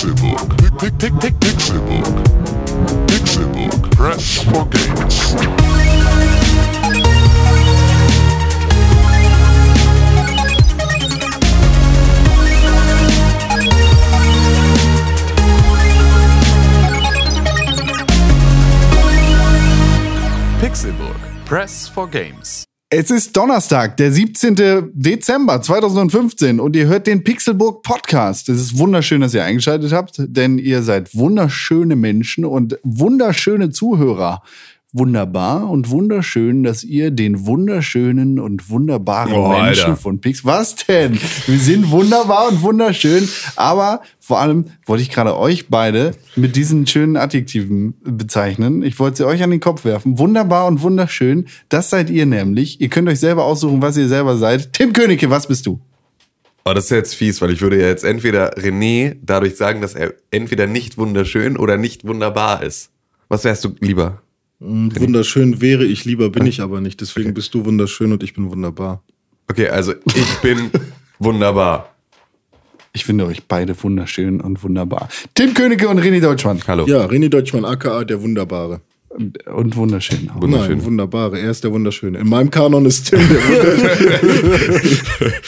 Pixelbook. Pick, pick, pick, Pixelbook. Pixelbook. Press for games. Pixelburg. Press for Games. Es ist Donnerstag, der 17. Dezember 2015 und ihr hört den Pixelburg Podcast. Es ist wunderschön, dass ihr eingeschaltet habt, denn ihr seid wunderschöne Menschen und wunderschöne Zuhörer. Wunderbar und wunderschön, dass ihr den wunderschönen und wunderbaren Oh, Menschen Alter. von Pix. Was denn? Wir sind wunderbar und wunderschön, aber vor allem wollte ich gerade euch beide mit diesen schönen Adjektiven bezeichnen. Ich wollte sie euch an den Kopf werfen. Wunderbar und wunderschön. Das seid ihr nämlich. Ihr könnt euch selber aussuchen, was ihr selber seid. Tim Königke, was bist du? Oh, das ist jetzt fies, weil ich würde ja jetzt entweder René dadurch sagen, dass er entweder nicht wunderschön oder nicht wunderbar ist. Was wärst du lieber? Wunderschön wäre ich, lieber bin ich aber nicht. Deswegen bist du wunderschön und ich bin wunderbar. Okay, also ich bin wunderbar. Ich finde euch beide wunderschön und wunderbar. Tim Königke und René Deutschmann. Hallo. Ja, René Deutschmann, aka der Wunderbare. Und, und wunderschön. auch. Wunderschön. Nein, Wunderbare. Er ist der Wunderschöne. In meinem Kanon ist Tim der Wunderschöne.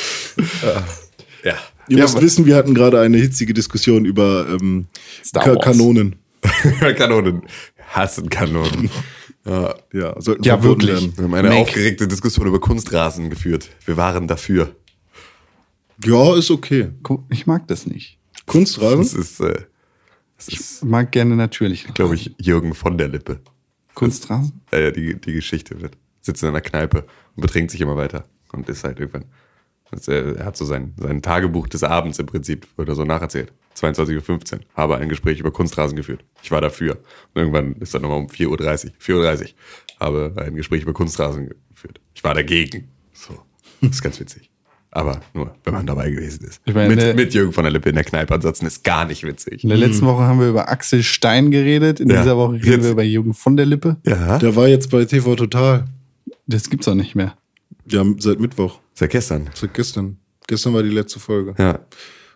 Ja. Ihr Ja, müsst wissen, wir hatten gerade eine hitzige Diskussion über ähm, Star Ka Wars. Kanonen. Kanonen. Hassen Kanonen. Ja. Ja, sollten Ja, wirklich. werden. Wir haben eine Make. aufgeregte Diskussion über Kunstrasen geführt. Wir waren dafür. Ja, ist okay. Ich mag das nicht. Kunstrasen? Das ist, äh, das Ich ist mag gerne natürlich. glaube ich, Jürgen von der Lippe. Kunstrasen. Äh, die, die Geschichte wird. Sitzt in einer Kneipe und betrinkt sich immer weiter. Und ist halt irgendwann. Äh, er hat so sein, sein Tagebuch des Abends im Prinzip, wird er so nacherzählt. 22.15 Uhr. Habe ein Gespräch über Kunstrasen geführt. Ich war dafür. Und irgendwann ist dann nochmal um 4.30 Uhr. 4.30 Uhr. Habe ein Gespräch über Kunstrasen geführt. Ich war dagegen. So. Das ist ganz witzig. Aber nur, wenn man dabei gewesen ist. Ich meine, mit, ne- mit Jürgen von der Lippe in der Kneipe. Ansonsten ist gar nicht witzig. In der letzten Woche haben wir über Axel Stein geredet. In Ja. dieser Woche reden Jetzt- wir über Jürgen von der Lippe. Ja. Der war jetzt bei TV Total. Das gibt's auch nicht mehr. Ja, seit Mittwoch. Seit gestern. Seit gestern. Gestern war die letzte Folge. Ja.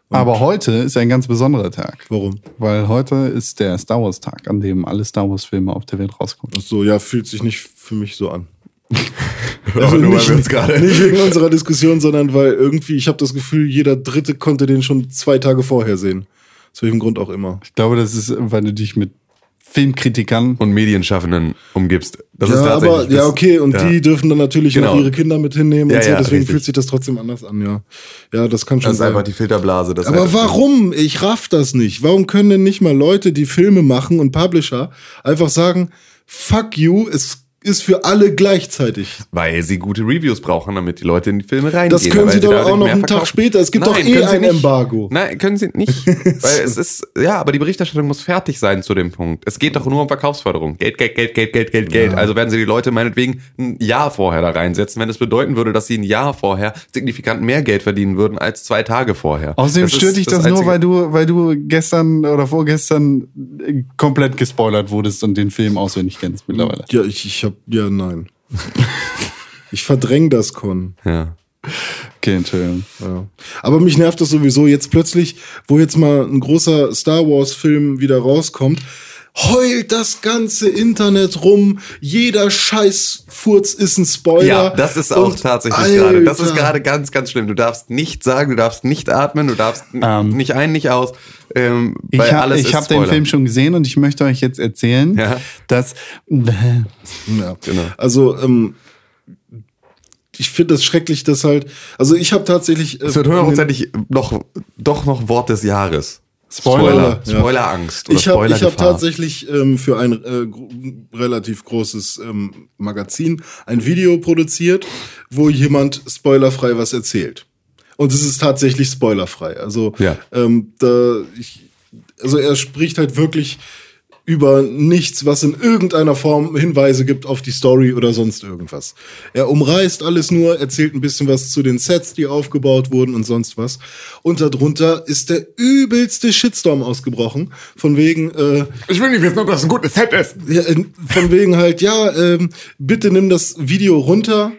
Aber heute ist ein ganz besonderer Tag. Warum? Weil heute ist der Star Wars Tag, an dem alle Star Wars Filme auf der Welt rauskommen. Ach so, ja, fühlt sich nicht für mich so an. Aber nur weil nicht, wir uns gerade. nicht wegen unserer Diskussion, sondern weil irgendwie, ich habe das Gefühl, jeder Dritte konnte den schon zwei Tage vorher sehen. Aus welchem Grund auch immer. Ich glaube, das ist, weil du dich mit Filmkritikern und Medienschaffenden umgibst. Das ist ja, tatsächlich. aber, ja, das- okay, und ja. die dürfen dann natürlich Genau. noch ihre Kinder mit hinnehmen Ja, und so, ja, deswegen richtig. fühlt sich das trotzdem anders an, ja. Ja, das kann schon Das ist sein. einfach die Filterblase. Das aber warum? Ich raff das nicht. Warum können denn nicht mal Leute, die Filme machen und Publisher, einfach sagen, fuck you, es ist für alle gleichzeitig. Weil sie gute Reviews brauchen, damit die Leute in die Filme reingehen. Das können sie doch auch noch einen Tag später. Es gibt doch eh ein nicht. Embargo. Nein, können sie nicht. weil es ist, ja, aber die Berichterstattung muss fertig sein zu dem Punkt. Es geht doch nur um Verkaufsförderung. Geld, Geld, Geld, Geld, Geld, Geld, Geld. Also werden sie die Leute meinetwegen ein Jahr vorher da reinsetzen, wenn es bedeuten würde, dass sie ein Jahr vorher signifikant mehr Geld verdienen würden als zwei Tage vorher. Außerdem Das stört dich das, nur, Einzige- weil du, weil du gestern oder vorgestern äh, komplett gespoilert wurdest und den Film auswendig kennst mittlerweile. Ja, ich, ich hab, ja, nein. ich verdräng das, Con. Ja. Okay, Entschuldigung. Ja. Aber mich nervt das sowieso jetzt plötzlich, wo jetzt mal ein großer Star Wars Film wieder rauskommt, heult das ganze Internet rum, jeder Scheißfurz ist ein Spoiler. Ja, das ist auch Und tatsächlich Alter. gerade. Das ist gerade ganz, ganz schlimm. Du darfst nicht sagen, du darfst nicht atmen, du darfst Ähm, nicht ein, nicht aus. Ähm, Ich weil habe alles ist hab den. Film schon gesehen und ich möchte euch jetzt erzählen, Ja. dass Ja. Genau. Also, ähm, ich finde das schrecklich, dass halt, also ich habe tatsächlich. äh, Es wird hundertprozentig noch, doch noch Wort des Jahres. Spoiler, ja. Spoilerangst oder Ich habe hab tatsächlich ähm, für ein äh, gro- relativ großes ähm, Magazin ein Video produziert, wo jemand spoilerfrei was erzählt. Und es ist tatsächlich spoilerfrei. Also, Ja. ähm, da ich, also er spricht halt wirklich über nichts, was in irgendeiner Form Hinweise gibt auf die Story oder sonst irgendwas. Er umreißt alles nur, erzählt ein bisschen was zu den Sets, die aufgebaut wurden und sonst was. Und darunter ist der übelste Shitstorm ausgebrochen. Von wegen, äh, ich will nicht wissen, ob das ein gutes Set ist. ja, äh, von wegen halt, ja, ähm, bitte nimm das Video runter.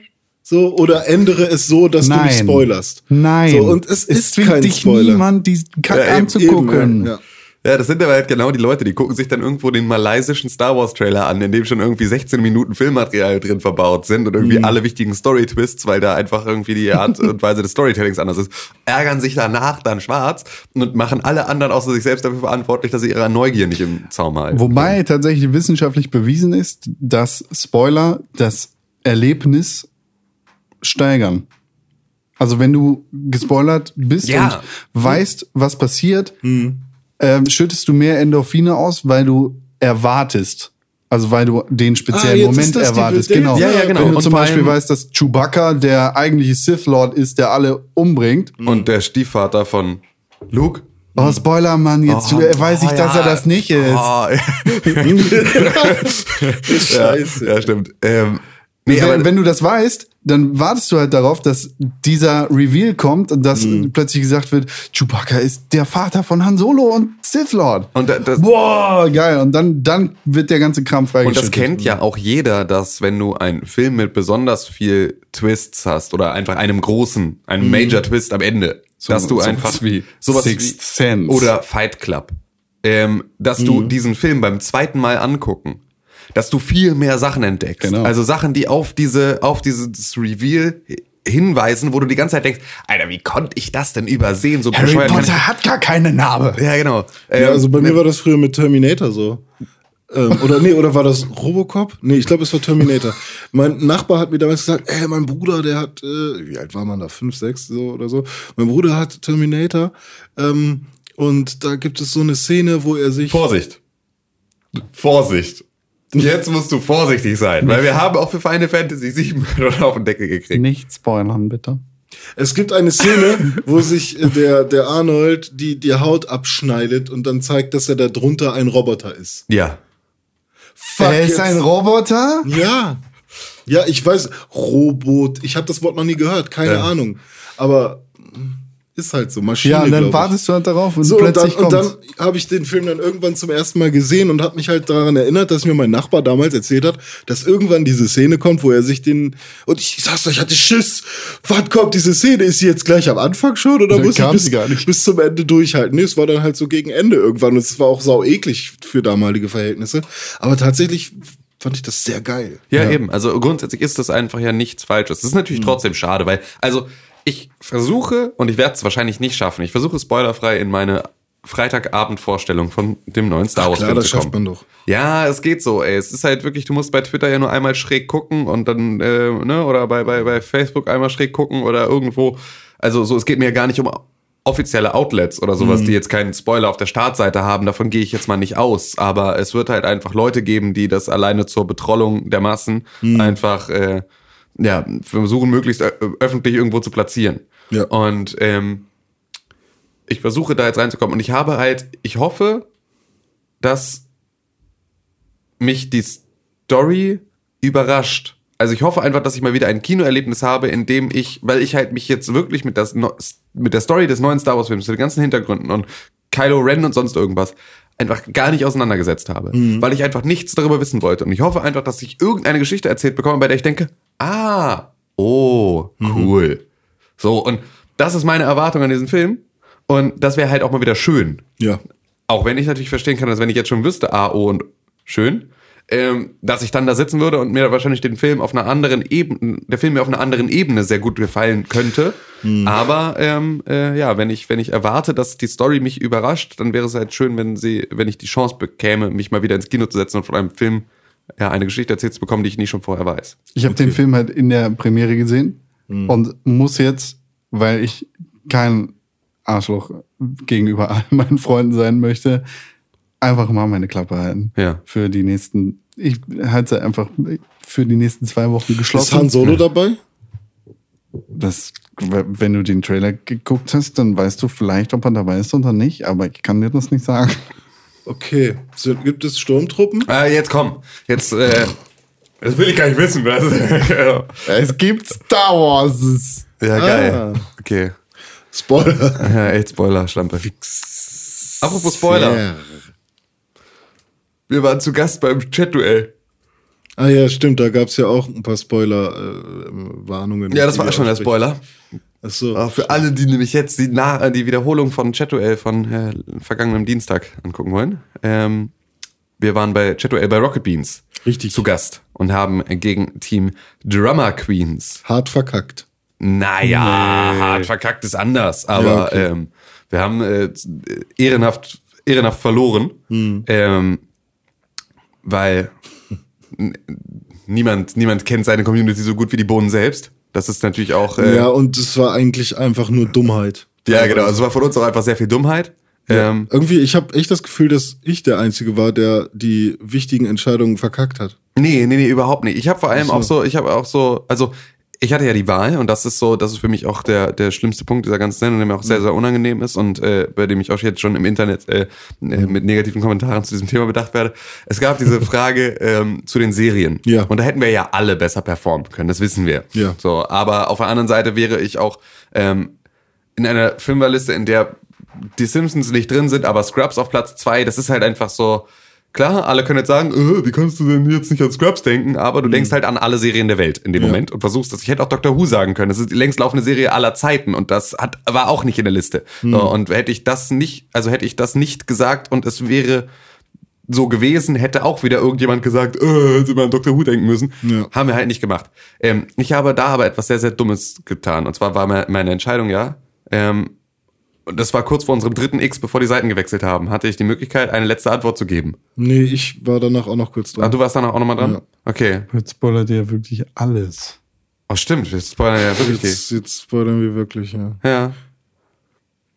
So, oder ändere es so, dass du Nein. nicht spoilerst. Nein. So, und es, es ist kein dich Spoiler. niemand, diesen Kack Ja, anzugucken. Eben, ja, ja. Das sind aber halt genau die Leute, die gucken sich dann irgendwo den malaysischen Star Wars Trailer an, in dem schon irgendwie 16 Minuten Filmmaterial drin verbaut sind und irgendwie alle wichtigen Story-Twists, weil da einfach irgendwie die Art und Weise des Storytellings anders ist, ärgern sich danach dann schwarz und machen alle anderen außer sich selbst dafür verantwortlich, dass sie ihre Neugier nicht im Zaum halten. Wobei tatsächlich wissenschaftlich bewiesen ist, dass Spoiler das Erlebnis steigern. Also wenn du gespoilert bist Ja. und weißt, was passiert, ähm, schüttest du mehr Endorphine aus, weil du erwartest. Also weil du den speziellen Ah, Moment erwartest. Genau. Ja, ja, genau. Wenn du Und zum Beispiel weißt, dass Chewbacca der eigentliche Sith Lord ist, der alle umbringt. Und der Stiefvater von Luke. Oh, Spoiler, Mann, jetzt Oh, weiß ich, oh, dass ja. er das nicht ist. Oh, Scheiße. ja, stimmt. Ähm, nee, wenn, wenn du das weißt, dann wartest du halt darauf, dass dieser Reveal kommt und dass Mhm. plötzlich gesagt wird, Chewbacca ist der Vater von Han Solo und Sith Lord. und da- das, Boah, geil. Und dann, dann wird der ganze Kram Und freigeschüttet. das kennt ja auch jeder, dass wenn du einen Film mit besonders viel Twists hast oder einfach einem großen, einem Major Twist am Ende, dass du sowas einfach wie sowas Sixth wie, Sense. oder Fight Club, ähm, dass du diesen Film beim zweiten Mal angucken, dass du viel mehr Sachen entdeckst. Genau. Also Sachen, die auf diese, auf dieses Reveal hinweisen, wo du die ganze Zeit denkst, Alter, wie konnte ich das denn übersehen? So Harry Potter hat gar keine Narbe. Ja, genau. Ja, Ähm, also bei mir war das früher mit Terminator so. Ähm, oder nee, oder war das Robocop? Nee, ich glaube, es war Terminator. Mein Nachbar hat mir damals gesagt, ey, mein Bruder, der hat, äh, wie alt war man da? Fünf, sechs so oder so. Mein Bruder hat Terminator. Ähm, und da gibt es so eine Szene, wo er sich. Vorsicht. Vorsicht. Jetzt musst du vorsichtig sein, weil wir haben auch für Final Fantasy 7 auf den Deckel gekriegt. Nicht spoilern, bitte. Es gibt eine Szene, wo sich äh, der, der Arnold die, die Haut abschneidet und dann zeigt, dass er da drunter ein Roboter ist. Ja. Fuck, er ist jetzt- ein Roboter? Ja. Ja, ich weiß, Robot. Ich habe das Wort noch nie gehört, keine Ja. Ahnung. Aber ist halt so, Maschine. Ja, und dann ich. wartest du halt darauf und so, und dann, plötzlich und kommt's. dann habe ich den Film dann irgendwann zum ersten Mal gesehen und habe mich halt daran erinnert, dass mir mein Nachbar damals erzählt hat, dass irgendwann diese Szene kommt, wo er sich den und ich sag's euch, ich hatte Schiss. Wann kommt diese Szene? Ist sie jetzt gleich am Anfang schon oder Dann muss ich bis, sie gar nicht. bis zum Ende durchhalten? Nee, es war dann halt so gegen Ende irgendwann und es war auch sau eklig für damalige Verhältnisse. Aber tatsächlich fand ich das sehr geil. ja. eben. Also grundsätzlich ist das einfach ja nichts Falsches. Das ist Mhm. natürlich trotzdem schade, weil, also ich versuche, und ich werde es wahrscheinlich nicht schaffen, ich versuche spoilerfrei in meine Freitagabendvorstellung von dem neuen Star Wars Klar, Film das zu schafft kommen. man doch. Ja, es geht so, ey. Es ist halt wirklich, du musst bei Twitter ja nur einmal schräg gucken und dann, äh, ne, oder bei, bei, bei Facebook einmal schräg gucken oder irgendwo. Also so, es geht mir ja gar nicht um offizielle Outlets oder sowas, die jetzt keinen Spoiler auf der Startseite haben. Davon gehe ich jetzt mal nicht aus. Aber es wird halt einfach Leute geben, die das alleine zur Betrollung der Massen einfach, äh, ja, versuchen möglichst ö- öffentlich irgendwo zu platzieren. Ja. Und ähm, ich versuche da jetzt reinzukommen und ich habe halt, ich hoffe, dass mich die Story überrascht. Also ich hoffe einfach, dass ich mal wieder ein Kinoerlebnis habe, in dem ich, weil ich halt mich jetzt wirklich mit, das, mit der Story des neuen Star Wars Films, mit den ganzen Hintergründen und Kylo Ren und sonst irgendwas einfach gar nicht auseinandergesetzt habe, weil ich einfach nichts darüber wissen wollte. Und ich hoffe einfach, dass ich irgendeine Geschichte erzählt bekomme, bei der ich denke, ah, oh, cool. So, und das ist meine Erwartung an diesen Film. Und das wäre halt auch mal wieder schön. Ja. Auch wenn ich natürlich verstehen kann, dass wenn ich jetzt schon wüsste, A, O und schön, ähm, dass ich dann da sitzen würde und mir wahrscheinlich den Film auf einer anderen Ebene, der Film mir auf einer anderen Ebene sehr gut gefallen könnte. Aber ähm, äh, ja, wenn ich wenn ich erwarte, dass die Story mich überrascht, dann wäre es halt schön, wenn sie, wenn ich die Chance bekäme, mich mal wieder ins Kino zu setzen und von einem Film ja eine Geschichte erzählt zu bekommen, die ich nie schon vorher weiß. Ich habe den Film halt in der Premiere gesehen und muss jetzt, weil ich kein Arschloch gegenüber all meinen Freunden sein möchte, einfach mal meine Klappe halten. Ja. Für die nächsten, ich halte sie einfach für die nächsten zwei Wochen Ist geschlossen. Han Solo dabei? Das, wenn du den Trailer geguckt hast, dann weißt du vielleicht, ob er dabei ist oder nicht, aber ich kann dir das nicht sagen. Okay. So, gibt es Sturmtruppen? Äh, jetzt komm, jetzt äh, das will ich gar nicht wissen. Was? ja, Es gibt Star Wars. geil. Okay. Spoiler. Ja, echt Spoiler, Schlampe. Apropos Spoiler. Wir waren zu Gast beim Chat-Duell. Ah ja, stimmt, da gab es ja auch ein paar Spoiler-Warnungen. Ja, das war schon der Spoiler. Ach so. Ah, Für alle, die nämlich jetzt die, Na äh, die Wiederholung von Chat-Duell von äh, vergangenem Dienstag angucken wollen. Ähm, wir waren bei Chat-Duell bei Rocket Beans Richtig. zu Gast und haben gegen Team Drummer Queens Hart verkackt. Naja, hart verkackt ist anders, aber Ja, okay. ähm, wir haben äh, ehrenhaft, ehrenhaft verloren, Hm. ähm, weil niemand, niemand kennt seine Community so gut wie die Bohnen selbst. Das ist natürlich auch, äh, Ja, ja, und es war eigentlich einfach nur Dummheit. genau, also es war von uns auch einfach sehr viel Dummheit. Ähm, Irgendwie, ich habe echt das Gefühl, dass ich der Einzige war, der die wichtigen Entscheidungen verkackt hat. Nee, nee, nee, überhaupt nicht. Ich habe vor allem Ach auch so. so, ich habe auch so, also ich hatte ja die Wahl und das ist so, das ist für mich auch der, der schlimmste Punkt dieser ganzen Sendung, der mir auch Mhm. sehr, sehr unangenehm ist und äh, bei dem ich auch jetzt schon im Internet äh, äh, mit negativen Kommentaren zu diesem Thema bedacht werde. Es gab diese Frage ähm, zu den Serien. Ja. Und da hätten wir ja alle besser performen können, das wissen wir. Ja. So, aber auf der anderen Seite wäre ich auch ähm, in einer Filmwahliste, in der die Simpsons nicht drin sind, aber Scrubs auf Platz zwei, das ist halt einfach so. Klar, alle können jetzt sagen, äh, wie kannst du denn jetzt nicht an Scrubs denken? Aber du denkst halt an alle Serien der Welt in dem Ja. Moment und versuchst das. Ich hätte auch Doctor Who sagen können. Das ist die längst laufende Serie aller Zeiten und das hat, war auch nicht in der Liste. So, und hätte ich das nicht, also hätte ich das nicht gesagt und es wäre so gewesen, hätte auch wieder irgendjemand gesagt, äh, hätte man an Dr. Who denken müssen. Ja. Haben wir halt nicht gemacht. Ähm, ich habe da aber etwas sehr, sehr Dummes getan. Und zwar war me- meine Entscheidung ja, ähm, und das war kurz vor unserem dritten X, bevor die Seiten gewechselt haben, hatte ich die Möglichkeit, eine letzte Antwort zu geben. Nee, ich war danach auch noch kurz Ah, dran. du warst dann auch nochmal dran? Ja. Okay. Jetzt spoilert ihr wirklich alles. Oh, stimmt, wir spoilern ja wirklich jetzt, jetzt spoilern wir wirklich, ja. Ja.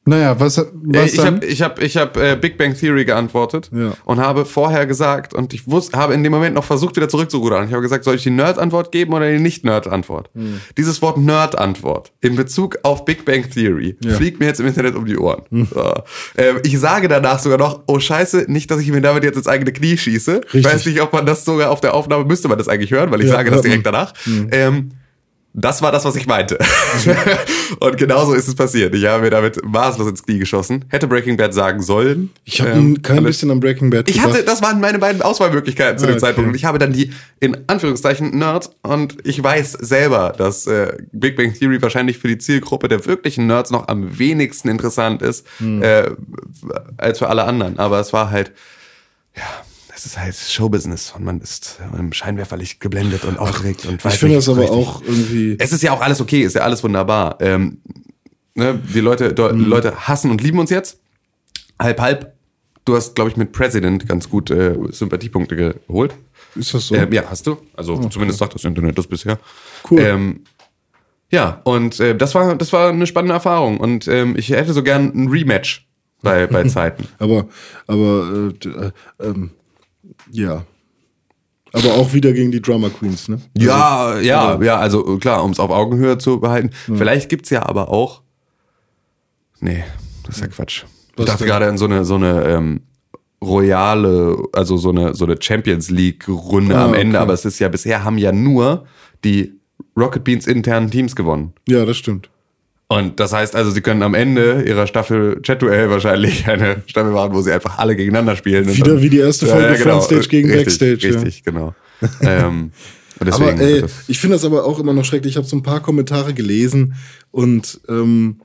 Naja, was, Äh, was ich habe ich hab, ich hab, äh, Big Bang Theory geantwortet Ja. und habe vorher gesagt, und ich wusste, habe in dem Moment noch versucht, wieder zurückzurudern. Ich habe gesagt, soll ich die Nerd-Antwort geben oder die Nicht-Nerd-Antwort? Hm. Dieses Wort Nerd-Antwort in Bezug auf Big Bang Theory Ja. Hm. fliegt mir jetzt im Internet um die Ohren. So. Ähm, ich sage danach sogar noch, oh scheiße, nicht, dass ich mir damit jetzt ins eigene Knie schieße. Ich Richtig. weiß nicht, ob man das sogar auf der Aufnahme, müsste man das eigentlich hören, weil ich Ja, sage das direkt danach. Ähm, das war das, was ich meinte. und genauso ist es passiert. Ich habe mir damit maßlos ins Knie geschossen. Hätte Breaking Bad sagen sollen. Ich habe Ähm, kein bisschen an Breaking Bad Ich gedacht. hatte, das waren meine beiden Auswahlmöglichkeiten zu Ah, dem okay. Zeitpunkt. Und ich habe dann die, in Anführungszeichen, Nerds. Und ich weiß selber, dass äh, Big Bang Theory wahrscheinlich für die Zielgruppe der wirklichen Nerds noch am wenigsten interessant ist, Hm. äh, als für alle anderen. Aber es war halt, ja, es ist halt Showbusiness und man ist im Scheinwerferlicht geblendet und aufgeregt und weiß ich finde das aber richtig. auch irgendwie. Es ist ja auch alles okay, ist ja alles wunderbar. Ähm, ne, die Leute, do, Mhm. Leute hassen und lieben uns jetzt. Halb, halb. Du hast, glaube ich, mit President ganz gut äh, Sympathiepunkte geholt. Ist das so? Ähm, ja, hast du. Also zumindest sagt das Internet das bisher. Cool. Ähm, ja, und äh, das war das war eine spannende Erfahrung. Und ähm, ich hätte so gern ein Rematch bei, bei Zeiten. Aber, aber, äh, äh, ähm, ja. Aber auch wieder gegen die Drummer Queens, ne? Ja, ja, ja, also klar, um es auf Augenhöhe zu behalten. Vielleicht gibt's ja aber auch. Nee, das ist ja Quatsch. ich Was dachte denn? gerade an so eine, so eine ähm, royale, also so eine, so eine Champions League-Runde Ah, am Ende, okay. aber es ist ja, bisher haben ja nur die Rocket Beans internen Teams gewonnen. Ja, das stimmt. Und das heißt also, sie können am Ende ihrer Staffel Chat-Duell wahrscheinlich eine Staffel machen, wo sie einfach alle gegeneinander spielen. Wieder wie die erste Folge Frontstage gegen richtig, Backstage, ja. Richtig, genau. ähm, aber ey, ich finde das aber auch immer noch schrecklich. Ich habe so ein paar Kommentare gelesen und ähm,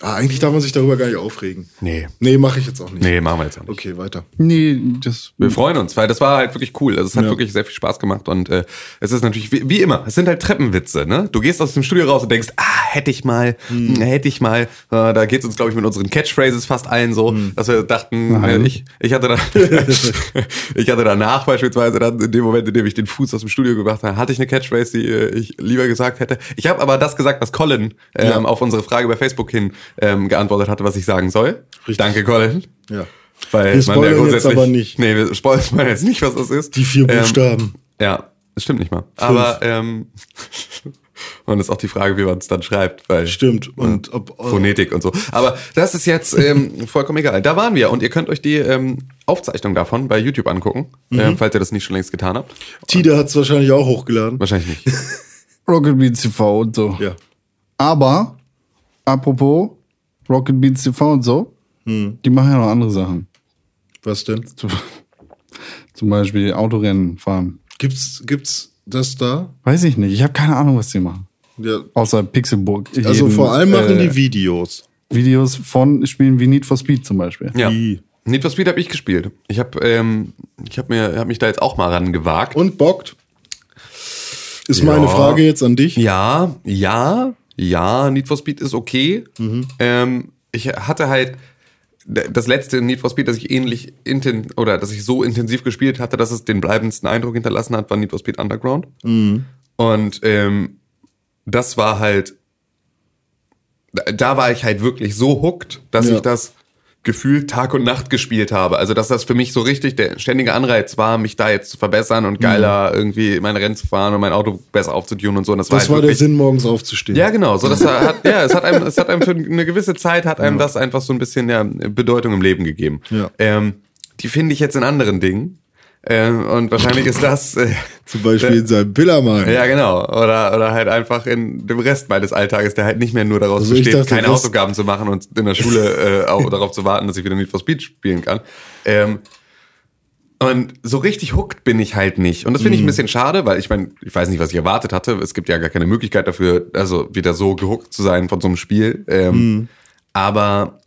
ah, eigentlich darf man sich darüber gar nicht aufregen. nee, Nee, mache ich jetzt auch nicht. nee, machen wir jetzt auch nicht. Okay, weiter. Nee, das. Wir freuen uns, weil das war halt wirklich cool. Also es hat Ja. wirklich sehr viel Spaß gemacht und äh, es ist natürlich wie, wie immer, es sind halt Treppenwitze, ne? Du gehst aus dem Studio raus und denkst, ah, hätte ich mal, Hm. hätte ich mal. Äh, da geht's uns glaube ich mit unseren Catchphrases fast allen so, Hm. dass wir dachten, äh, ich ich hatte dann ich hatte danach beispielsweise dann in dem Moment, in dem ich den Fuß aus dem Studio gebracht habe, hatte ich eine Catchphrase, die äh, ich lieber gesagt hätte. Ich habe aber das gesagt, was Colin ähm, Ja. auf unsere Frage bei Facebook hin ähm, geantwortet hatte, was ich sagen soll. Richtig. Danke Colin. Ja. Weil Wir man ja spoilern jetzt grundsätzlich- aber nicht. Nee, wir spoilern jetzt nicht, was das ist. Die vier Ähm, Buchstaben. ja, das stimmt nicht mal. Aber ähm, und ist auch die Frage, wie man es dann schreibt, weil Stimmt. Und ob Phonetik und so. Aber das ist jetzt ähm, vollkommen egal. Da waren wir und ihr könnt euch die ähm, Aufzeichnung davon bei YouTube angucken, Mhm. ähm, falls ihr das nicht schon längst getan habt. Tida hat es wahrscheinlich auch hochgeladen. Wahrscheinlich nicht. Rocket Beans TV und so. Ja. Aber, apropos Rocket Beans TV und so, die machen ja noch andere Sachen. Was denn? Zum, zum Beispiel Autorennen fahren. Gibt's, gibt's das da? Weiß ich nicht. Ich habe keine Ahnung, was die machen. Ja. Außer Pixelburg. Also jeden, vor allem machen äh, die Videos. Videos von Spielen wie Need for Speed zum Beispiel. Ja. Wie? Need for Speed habe ich gespielt. Ich habe ähm, ich hab mir hab mich da jetzt auch mal rangewagt. Und bockt? Ist Ja. meine Frage jetzt an dich. Ja, ja, ja, Need for Speed ist okay. Mhm. Ähm, ich hatte halt das letzte Need for Speed, das ich ähnlich inten oder das ich so intensiv gespielt hatte, dass es den bleibendsten Eindruck hinterlassen hat, war Need for Speed Underground. Mhm. Und ähm, das war halt, da, da war ich halt wirklich so hooked, dass Ja. ich das gefühlt Tag und Nacht gespielt habe. Also dass das für mich so richtig der ständige Anreiz war, mich da jetzt zu verbessern und geiler irgendwie meine Rennen zu fahren und mein Auto besser aufzutunen und so. Und das, Mhm. Das war, war halt der wirklich, Sinn, morgens aufzustehen. Ja, genau. So, das hat, ja, es hat einem, es hat einem für eine gewisse Zeit hat einem das einfach so ein bisschen ja, Bedeutung im Leben gegeben. Ja. Ähm, die finde ich jetzt in anderen Dingen. Ähm, und wahrscheinlich ist das, äh, Zum Beispiel in seinem Billermann. ja, genau. Oder, oder halt einfach in dem Rest meines Alltages, der halt nicht mehr nur daraus Also besteht, dachte, keine Hausaufgaben zu machen und in der Schule äh, auch darauf zu warten, dass ich wieder Need for Speed spielen kann. Ähm, und so richtig hooked bin ich halt nicht. Und das finde ich ein bisschen schade, weil ich meine, ich weiß nicht, was ich erwartet hatte. Es gibt ja gar keine Möglichkeit dafür, also wieder so gehuckt zu sein von so einem Spiel. Ähm, Aber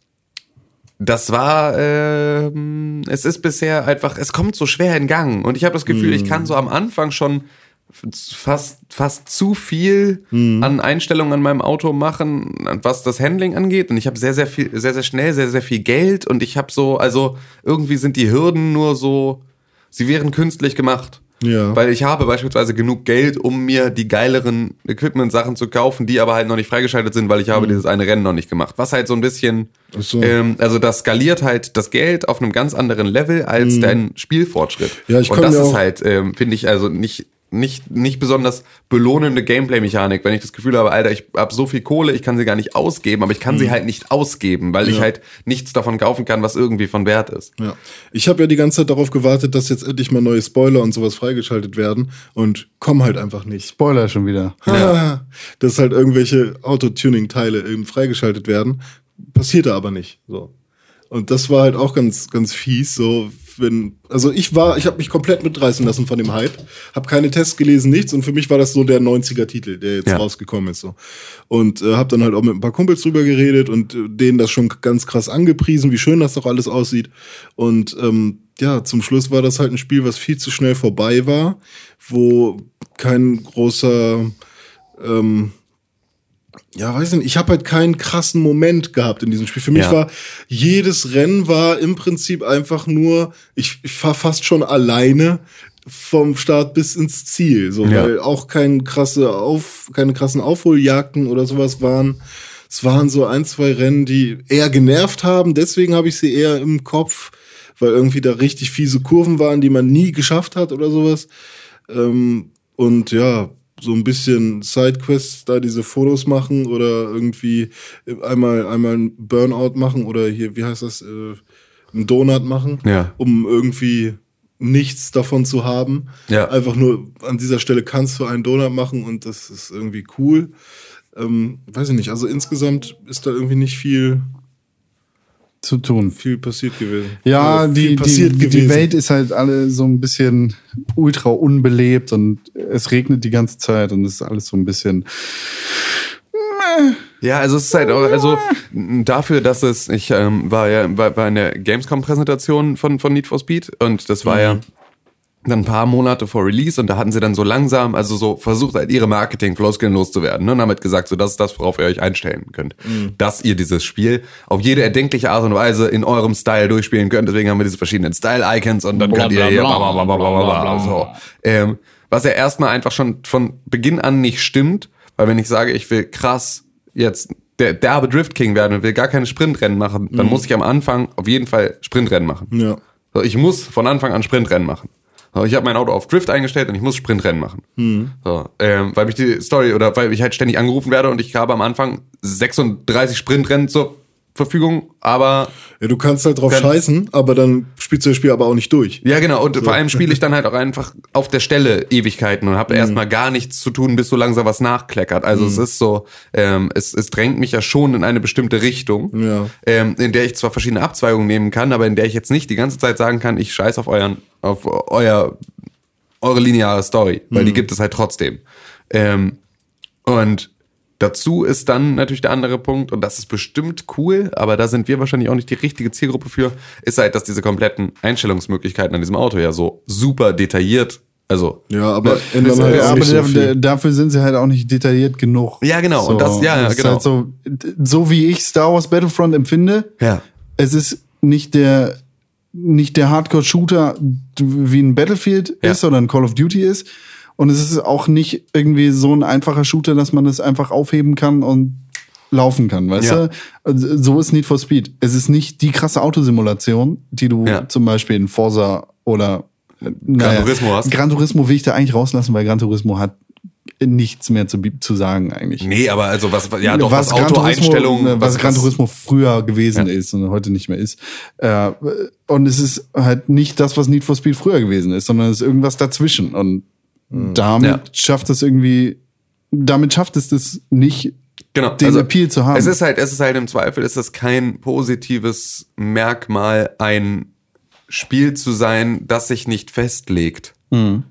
das war, ähm, es ist bisher einfach, es kommt so schwer in Gang. Und ich habe das Gefühl, ich kann so am Anfang schon fast, fast zu viel an Einstellungen an meinem Auto machen, was das Handling angeht. Und ich habe sehr, sehr viel, sehr, sehr schnell, sehr, sehr viel Geld. Und ich habe so, also irgendwie sind die Hürden nur so, sie wären künstlich gemacht. Ja. Weil ich habe beispielsweise genug Geld, um mir die geileren Equipment-Sachen zu kaufen, die aber halt noch nicht freigeschaltet sind, weil ich habe dieses eine Rennen noch nicht gemacht. Was halt so ein bisschen, so. ähm, also das skaliert halt das Geld auf einem ganz anderen Level als dein Spielfortschritt. Ja, ich Und das ist halt, ähm, finde ich, also nicht nicht, nicht besonders belohnende Gameplay-Mechanik, wenn ich das Gefühl habe, Alter, ich habe so viel Kohle, ich kann sie gar nicht ausgeben, aber ich kann sie halt nicht ausgeben, weil ich Ja. halt nichts davon kaufen kann, was irgendwie von Wert ist. Ja. Ich habe ja die ganze Zeit darauf gewartet, dass jetzt endlich mal neue Spoiler und sowas freigeschaltet werden und kommen halt einfach nicht. Spoiler schon wieder. Ja. Dass halt irgendwelche Autotuning-Teile eben freigeschaltet werden. Passierte aber nicht. So. Und das war halt auch ganz, ganz fies. So, wenn, also ich war, ich habe mich komplett mitreißen lassen von dem Hype, habe keine Tests gelesen, nichts. Und für mich war das so der 90er-Titel, der jetzt Ja. rausgekommen ist. So. Und äh, habe dann halt auch mit ein paar Kumpels drüber geredet und äh, denen das schon ganz krass angepriesen, wie schön das doch alles aussieht. Und ähm, ja, zum Schluss war das halt ein Spiel, was viel zu schnell vorbei war, wo kein großer ähm, ja, weiß nicht, ich habe halt keinen krassen Moment gehabt in diesem Spiel. Für mich Ja. war jedes Rennen war im Prinzip einfach nur, ich, ich fahr fast schon alleine vom Start bis ins Ziel, so, Ja. weil auch kein krasse Auf, keine krassen Aufholjagden oder sowas waren. Es waren so ein, zwei Rennen, die eher genervt haben, deswegen habe ich sie eher im Kopf, weil irgendwie da richtig fiese Kurven waren, die man nie geschafft hat oder sowas. Ähm, und ja, so ein bisschen Sidequests, da diese Fotos machen oder irgendwie einmal, einmal ein Burnout machen oder hier, wie heißt das, äh, einen Donut machen, Ja. um irgendwie nichts davon zu haben. Ja. Einfach nur an dieser Stelle kannst du einen Donut machen und das ist irgendwie cool. Ähm, weiß ich nicht, also insgesamt ist da irgendwie nicht viel, Zu tun. viel passiert gewesen. Ja, Oder die, die, passiert die gewesen. Welt ist halt alle so ein bisschen ultra unbelebt und es regnet die ganze Zeit und es ist alles so ein bisschen. Ja, also es ist halt auch, also m, dafür, dass es, ich ähm, war ja war, war in der Gamescom-Präsentation von, von Need for Speed und das war ja dann ein paar Monate vor Release und da hatten sie dann so langsam, also so versucht halt ihre Marketing-Floskeln loszuwerden ne? und damit gesagt, so das ist das, worauf ihr euch einstellen könnt. Dass ihr dieses Spiel auf jede erdenkliche Art und Weise in eurem Style durchspielen könnt. Deswegen haben wir diese verschiedenen Style-Icons und dann könnt ihr hier bla, so. Ähm, was ja erstmal einfach schon von Beginn an nicht stimmt, weil wenn ich sage, ich will krass jetzt der derbe Drift King werden und will gar keine Sprintrennen machen, dann muss ich am Anfang auf jeden Fall Sprintrennen machen. Ja. So, ich muss von Anfang an Sprintrennen machen. So, ich habe mein Auto auf Drift eingestellt und ich muss Sprintrennen machen. So, ähm, weil mich die Story oder weil ich halt ständig angerufen werde und ich habe am Anfang 36 Sprintrennen zur Verfügung, aber Ja, du kannst halt drauf Dann- scheißen, aber dann spielst du das Spiel aber auch nicht durch. ja genau und vor allem spiele ich dann halt auch einfach auf der Stelle Ewigkeiten und habe erstmal gar nichts zu tun, bis so langsam was nachkleckert. Also es ist so, ähm, es, es drängt mich ja schon in eine bestimmte Richtung, Ja. ähm, in der ich zwar verschiedene Abzweigungen nehmen kann, aber in der ich jetzt nicht die ganze Zeit sagen kann, ich scheiß auf euren, auf euer, eure lineare Story, weil die gibt es halt trotzdem. Ähm, und Dazu ist dann natürlich der andere Punkt, und das ist bestimmt cool, aber da sind wir wahrscheinlich auch nicht die richtige Zielgruppe für, ist halt, dass diese kompletten Einstellungsmöglichkeiten an diesem Auto ja so super detailliert, also Ja, aber Ne, ändern ist- halt aber so da, viel. dafür sind sie halt auch nicht detailliert genug. Ja, genau, und das- ja, ist genau. Halt so, so wie ich Star Wars Battlefront empfinde, Ja. es ist nicht der, nicht der Hardcore-Shooter, wie ein Battlefield Ja. ist oder ein Call of Duty ist. Und es ist auch nicht irgendwie so ein einfacher Shooter, dass man das einfach aufheben kann und laufen kann, weißt Ja. du? Also, So ist Need for Speed. Es ist nicht die krasse Autosimulation, die du Ja. zum Beispiel in Forza oder Gran Turismo hast. Gran Turismo will ich da eigentlich rauslassen, weil Gran Turismo hat nichts mehr zu, zu sagen eigentlich. Nee, aber also was, ja doch, was, Gran Autoeinstellungen, Turismo, was, Gran Turismo früher gewesen ist und heute nicht mehr ist. Äh, und es ist halt nicht das, was Need for Speed früher gewesen ist, sondern es ist irgendwas dazwischen. Und damit Ja. schafft es irgendwie, damit schafft es das nicht, genau, den Appeal zu haben. Es ist halt, es ist halt im Zweifel, ist es kein positives Merkmal, ein Spiel zu sein, das sich nicht festlegt. Mhm.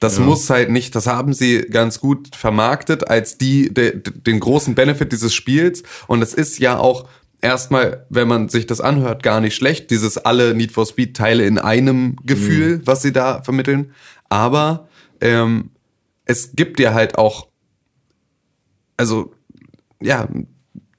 Das muss halt nicht, das haben sie ganz gut vermarktet als die, de, den großen Benefit dieses Spiels. Und es ist ja auch erstmal, wenn man sich das anhört, gar nicht schlecht, dieses alle Need for Speed Teile in einem Gefühl, was sie da vermitteln. Aber ähm, es gibt ja halt auch also, ja,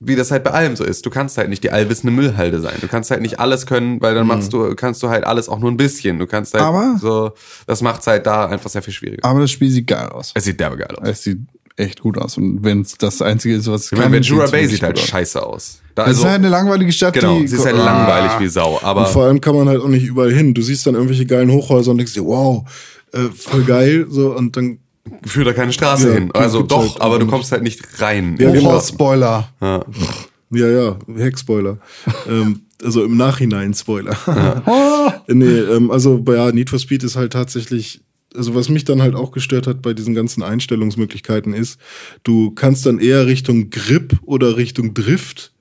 wie das halt bei allem so ist. Du kannst halt nicht die allwissende Müllhalde sein. Du kannst halt nicht alles können, weil dann machst du, kannst du halt alles auch nur ein bisschen. Du kannst halt Aber- so, das macht's halt da einfach sehr viel schwieriger. aber das Spiel sieht geil aus. Es sieht derbe geil aus. Es sieht echt gut aus. Und wenn es das Einzige ist, was Ich meine, Ventura sieht's Bay sieht halt aus. scheiße aus. Da, Das also, ist halt eine langweilige Stadt, genau, die sie ist halt Ah. langweilig wie Sau, Und aber vor allem kann man halt auch nicht überall hin. Du siehst dann irgendwelche geilen Hochhäuser und denkst dir, wow, äh, voll geil, so, und dann, führt da keine Straße Ja, hin. Also doch, halt aber du kommst halt nicht rein. Ja, genau. Hochhaus-Spoiler. Ja. ja, ja, Heck-Spoiler. ähm, also im Nachhinein Spoiler. nee, ähm, also, ja, Need for Speed ist halt tatsächlich, also was mich dann halt auch gestört hat bei diesen ganzen Einstellungsmöglichkeiten ist, du kannst dann eher Richtung Grip oder Richtung Drift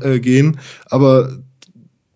äh, gehen, aber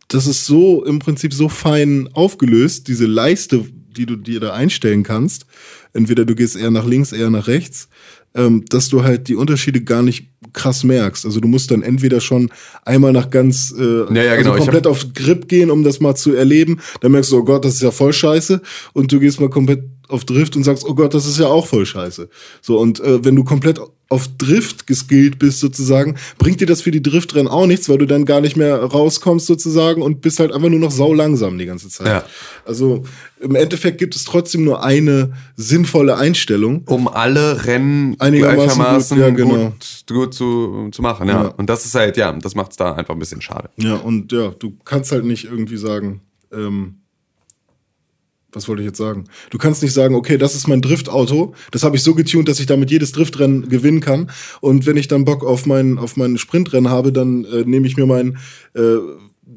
das ist so im Prinzip so fein aufgelöst, diese Leiste, die du dir da einstellen kannst. Entweder du gehst eher nach links, eher nach rechts, ähm, dass du halt die Unterschiede gar nicht krass merkst. Also du musst dann entweder schon einmal nach ganz äh, Ja, ja, genau. also Ich komplett auf Grip gehen, um das mal zu erleben. Dann merkst du, oh Gott, das ist ja voll scheiße. Und du gehst mal komplett auf Drift und sagst, oh Gott, das ist ja auch voll scheiße. So, und äh, wenn du komplett auf Drift geskillt bist sozusagen, bringt dir das für die Driftrennen auch nichts, weil du dann gar nicht mehr rauskommst sozusagen und bist halt einfach nur noch sau langsam die ganze Zeit. Ja. Also im Endeffekt gibt es trotzdem nur eine sinnvolle Einstellung. um alle Rennen Einigermaßen gleichermaßen gut, ja, genau. gut, gut zu, zu machen. Ja. Ja. Und das ist halt, ja, das macht's da einfach ein bisschen schade. Ja, und ja, du kannst halt nicht irgendwie sagen, ähm, was wollte ich jetzt sagen? Du kannst nicht sagen, okay, das ist mein Driftauto, das habe ich so getunt, dass ich damit jedes Driftrennen gewinnen kann. Und wenn ich dann Bock auf mein, auf mein Sprintrennen habe, dann äh, nehme ich mir mein äh,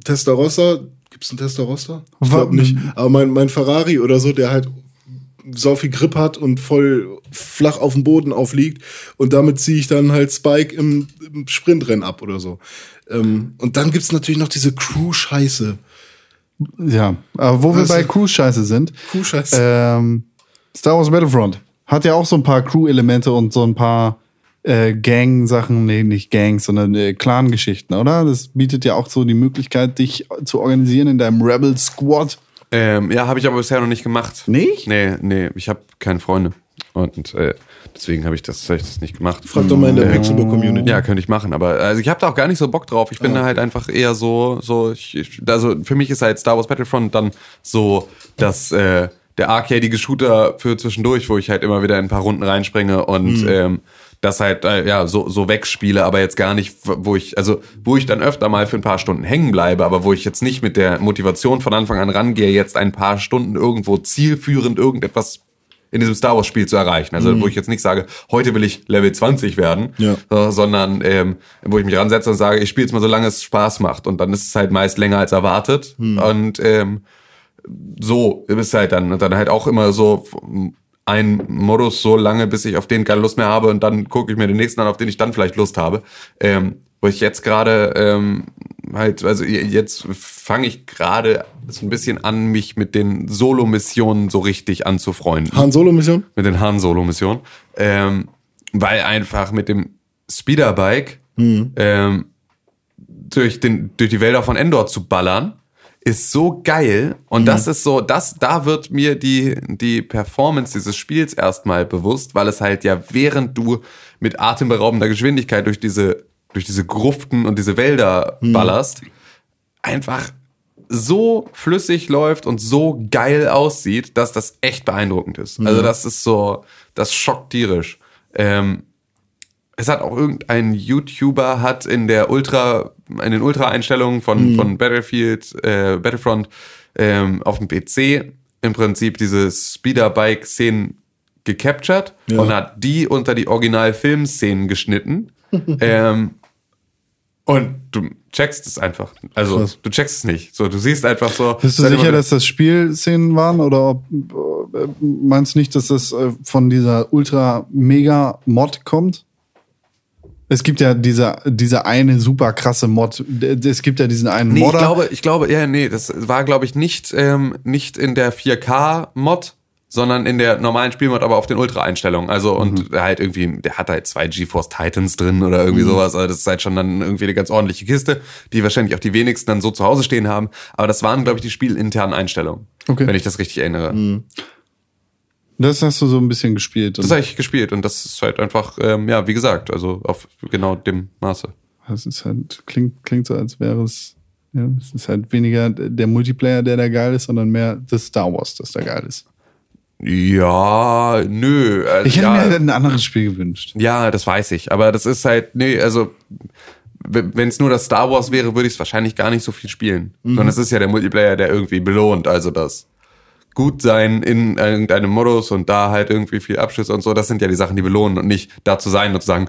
Testarossa. Gibt's einen Testarossa? Ich glaube nicht. Aber mein, mein Ferrari oder so, der halt so viel Grip hat und voll flach auf dem Boden aufliegt. Und damit ziehe ich dann halt Spike im, im Sprintrennen ab oder so. Ähm, und dann gibt's natürlich noch diese Crew-Scheiße. Ja, aber wo wir Also- bei Crew-Scheiße sind, Crew-Scheiße. ähm, Star Wars Battlefront hat ja auch so ein paar Crew-Elemente und so ein paar äh, Gang-Sachen, nee, nicht Gangs, sondern äh, Clan-Geschichten, oder? Das bietet ja auch so die Möglichkeit, dich zu organisieren in deinem Rebel Squad. Ähm, ja, habe ich aber bisher noch nicht gemacht. Nicht? Nee, nee, ich habe keine Freunde. Und äh, deswegen habe ich, das- hab ich das nicht gemacht. Frag doch mal in der Ähm, Pixelbook-Community. Ja, könnte ich machen, aber also ich habe da auch gar nicht so Bock drauf. Ich bin da halt einfach eher so, so, ich, also für mich ist halt Star Wars Battlefront dann so, dass äh, der arcadige Shooter für zwischendurch, wo ich halt immer wieder in ein paar Runden reinspringe und ähm, das halt äh, ja so so wegspiele, aber jetzt gar nicht, wo ich also wo ich dann öfter mal für ein paar Stunden hängen bleibe, aber wo ich jetzt nicht mit der Motivation von Anfang an rangehe, jetzt ein paar Stunden irgendwo zielführend irgendetwas in diesem Star Wars Spiel zu erreichen. Also wo ich jetzt nicht sage, heute will ich Level 20 werden, Ja. sondern ähm, wo ich mich ransetze und sage, ich spiele jetzt mal so lange es Spaß macht und dann ist es halt meist länger als erwartet und ähm, so ist halt dann und dann halt auch immer so ein Modus so lange, bis ich auf den keine Lust mehr habe und dann gucke ich mir den nächsten an, auf den ich dann vielleicht Lust habe. Ähm, wo ich jetzt gerade ähm, halt, also jetzt fange ich gerade so ein bisschen an, mich mit den Solo-Missionen so richtig anzufreunden Han Solo-Mission? mit den Han Solo Missionen, ähm, weil einfach mit dem Speederbike ähm, durch, den, durch die Wälder von Endor zu ballern, ist so geil. Und das ist so, das, da wird mir die, die Performance dieses Spiels erstmal bewusst, weil es halt ja, während du mit atemberaubender Geschwindigkeit durch diese, durch diese Gruften und diese Wälder ballerst, einfach so flüssig läuft und so geil aussieht, dass das echt beeindruckend ist. Also das ist so, das schockt tierisch. Ähm, es hat auch irgendein YouTuber hat in der Ultra, in den Ultra-Einstellungen von, von Battlefield, äh, Battlefront ähm, auf dem PC im Prinzip diese Speederbike-Szenen gecaptured Ja. und hat die unter die Original-Film-Szenen geschnitten. ähm, und du checkst es einfach. Also Krass. du checkst es nicht. So, du siehst einfach so. Bist du sicher, dass das Spielszenen waren oder ob, äh, meinst du nicht, dass das äh, von dieser Ultra-Mega-Mod kommt? Es gibt ja diese, diese eine super krasse Mod. Es gibt ja diesen einen Nee, ich Modder. glaube, ich glaube, ja, nee, das war, glaube ich, nicht, ähm, nicht in der 4K-Mod, sondern in der normalen Spielmod, aber auf den Ultra-Einstellungen. Also, und halt irgendwie, der hat halt zwei GeForce Titans drin oder irgendwie sowas. Also, das ist halt schon dann irgendwie eine ganz ordentliche Kiste, die wahrscheinlich auch die wenigsten dann so zu Hause stehen haben. Aber das waren, glaube ich, die spielinternen Einstellungen. Okay. Wenn ich das richtig erinnere. das hast du so ein bisschen gespielt. Das habe ich gespielt und das ist halt einfach, ähm, ja, wie gesagt, also auf genau dem Maße. das ist halt, klingt, klingt so, als wäre es, ja, es ist halt weniger der Multiplayer, der da geil ist, sondern mehr das Star Wars, das da geil ist. Ja, nö. äh, Ich hätte ja. mir ein anderes Spiel gewünscht. Ja, das weiß ich. Aber das ist halt, nee, also wenn es nur das Star Wars wäre, würde ich es wahrscheinlich gar nicht so viel spielen. Sondern es ist ja der Multiplayer, der irgendwie belohnt. Also das gut sein in irgendeinem Modus und da halt irgendwie viel Abschlüsse und so, das sind ja die Sachen, die belohnen und nicht da zu sein und zu sagen,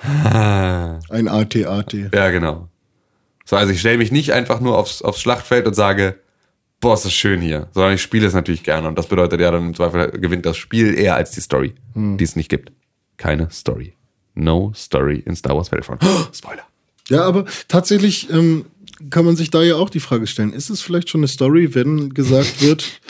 Ein AT-AT. ja, genau. So, also ich stelle mich nicht einfach nur aufs, aufs Schlachtfeld und sage, boah, ist das schön hier, sondern ich spiele es natürlich gerne und das bedeutet ja dann im Zweifel gewinnt das Spiel eher als die Story, die es nicht gibt. Keine Story. No Story in Star Wars Battlefront. Oh, Spoiler. Ja, aber tatsächlich ähm, kann man sich da ja auch die Frage stellen, ist es vielleicht schon eine Story, wenn gesagt wird,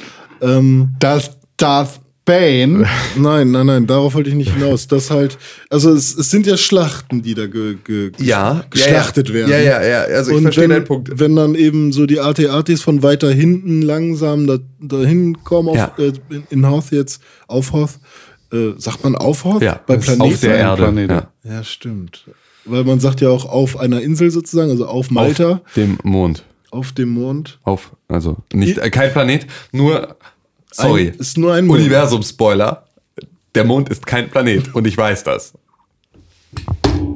ähm, Das Darth Bane. nein, nein, nein, darauf wollte ich nicht hinaus, dass halt, also es, es sind ja Schlachten, die da ge, ge, Ja, geschlachtet ja, werden. ja. Ja, ja, also ich verstehe wenn, deinen Punkt. Wenn dann eben so die AT-ATs von weiter hinten langsam da, dahin kommen, auf, Ja. äh, in, in Hoth jetzt, auf Hoth, äh, sagt man auf Hoth? Ja, bei das Planeten? auf der Erde. Planet. Ja. Ja, stimmt. Weil man sagt ja auch auf einer Insel sozusagen, also auf Malta, Auf dem Mond. auf, dem Mond. Auf, also nicht äh, kein Planet, nur sorry. Ein, ist nur ein. Universum-Spoiler. Der Mond ist kein Planet und ich weiß das.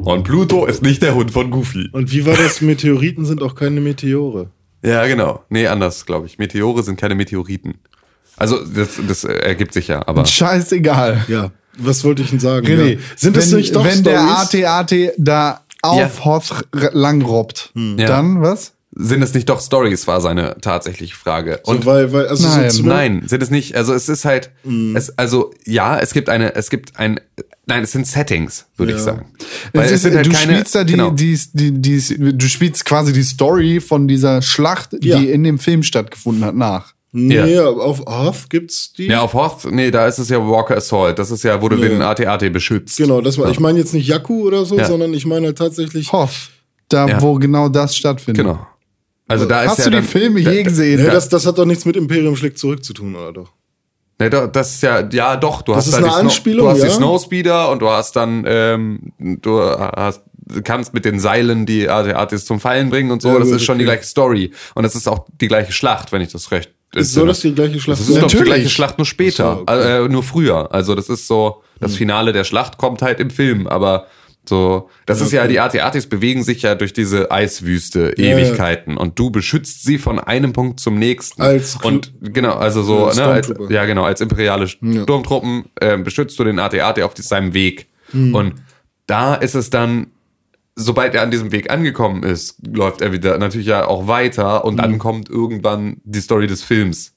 Und Pluto ist nicht der Hund von Goofy. Und wie war das? Meteoriten sind auch keine Meteore. Ja, genau. Nee, anders, glaube ich. Meteore sind keine Meteoriten. Also, das, das ergibt sich ja, aber. Scheißegal. Ja, was wollte ich denn sagen? René, ja. Sind das wenn, nicht doch wenn Stories? der AT-AT da auf Ja. Hoth r- lang robbt, Ja. dann was? Sind es nicht doch Stories, war seine tatsächliche Frage. So, Und weil, weil, also Nein. so Nein, sind es nicht. Also es ist halt, es, also ja, es gibt eine, es gibt ein, nein, es sind Settings, würde Ja. ich sagen. Weil Es es, ist, sind halt du keine, spielst da die, genau. die, die, die, du spielst quasi die Story von dieser Schlacht, Ja. die in dem Film stattgefunden hat, nach. Nee, Ja. auf Hoth gibt's die. ja, auf Hoth, nee, da ist es ja Walker Assault. Das ist ja, wo du Nee. den AT-AT beschützt. Genau, das war, ich meine jetzt nicht Jakku oder so, Ja. sondern ich meine halt tatsächlich. Hoth, da Ja. wo genau das stattfindet. Genau. Also da ist Hast ja du die dann, Filme je gesehen? Nee, das, das hat doch nichts mit Imperium schlägt zurück zu tun, oder doch? Nee, doch, das ist ja, ja doch, du Das hast ist da die Snow- du hast ja? die Snowspeeder und du hast dann, ähm, du hast, kannst mit den Seilen die AT-ATs zum Fallen bringen und so. Ja, das ist schon die okay. gleiche Story. Und das ist auch die gleiche Schlacht, wenn ich das recht. Ist so, dass die gleiche Schlacht Das ist, ich, die gleiche Schlacht nur später, okay. Hm. äh, nur früher. Also das ist so, das Finale der Schlacht kommt halt im Film, aber so, das ist ja, die AT-ATs bewegen sich ja durch diese Eiswüste Ja, Ewigkeiten und du beschützt sie von einem Punkt zum nächsten. Als Kl- und genau, also so, Ja, ne, als, ja genau, als imperiale Sturmtruppen äh, beschützt du den AT-AT auf seinem Weg. Hm. Und da ist es dann, sobald er an diesem Weg angekommen ist, läuft er wieder natürlich ja auch weiter und Hm. dann kommt irgendwann die Story des Films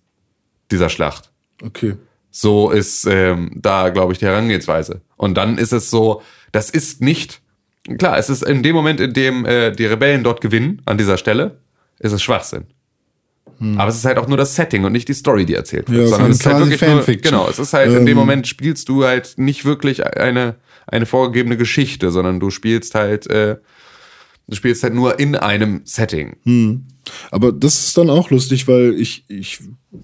dieser Schlacht. Okay. So ist ähm, da, glaube ich, die Herangehensweise. Und dann ist es so, das ist nicht, klar, es ist in dem Moment, in dem äh, die Rebellen dort gewinnen, an dieser Stelle, ist es Schwachsinn. Aber es ist halt auch nur das Setting und nicht die Story, die erzählt wird. Ja, sondern es ist halt wirklich nur, Fanfiction. genau, es ist halt in dem Moment spielst du halt nicht wirklich eine, eine vorgegebene Geschichte, sondern du spielst halt, äh, du spielst halt nur in einem Setting. Aber das ist dann auch lustig, weil ich, ich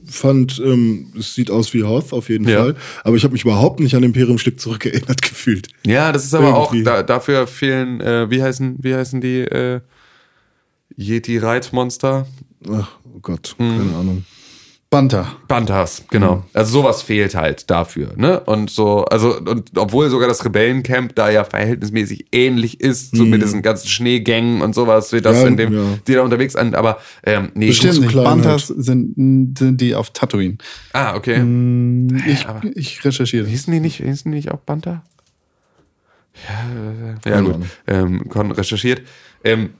fand, ähm, es sieht aus wie Hoth auf jeden Ja. Fall. Aber ich habe mich überhaupt nicht an Imperium Stück zurückerinnert gefühlt. Ja, das ist aber Irgendwie. auch, da, dafür fehlen, äh, wie heißen, wie heißen die, äh, Yeti-Reitmonster? Ach oh Gott, Hm. keine Ahnung. Banta. Bantas, genau. Also sowas fehlt halt dafür, ne? Und so, also, und obwohl sogar das Rebellencamp da ja verhältnismäßig ähnlich ist, so mit diesen ganzen Schneegängen und sowas, wie das Ja, in dem, ja. die da unterwegs sind, aber, ähm, nee, Bestimmt zu nicht. klein Bantas sind, sind die auf Tatooine. Ah, okay. Ich, ich recherchiere. Hießen die nicht, hießen die nicht auch Banta? Ja, äh, ja gut. Ähm, Con recherchiert. Ähm,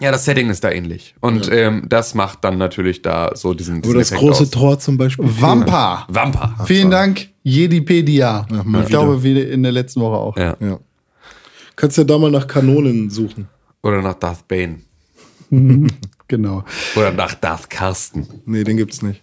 ja, das Setting ist da ähnlich. Und ähm, das macht dann natürlich da so diesen, diesen das Effekt große aus. Tor zum Beispiel. Wampa. Wampa. Vielen Dank, Jedipedia. mal ich glaube, wie in der letzten Woche auch. Ja. Ja. Kannst ja da mal nach Kanonen suchen. Oder nach Darth Bane. Genau. Oder nach Darth Karsten. Nee, den gibt's nicht.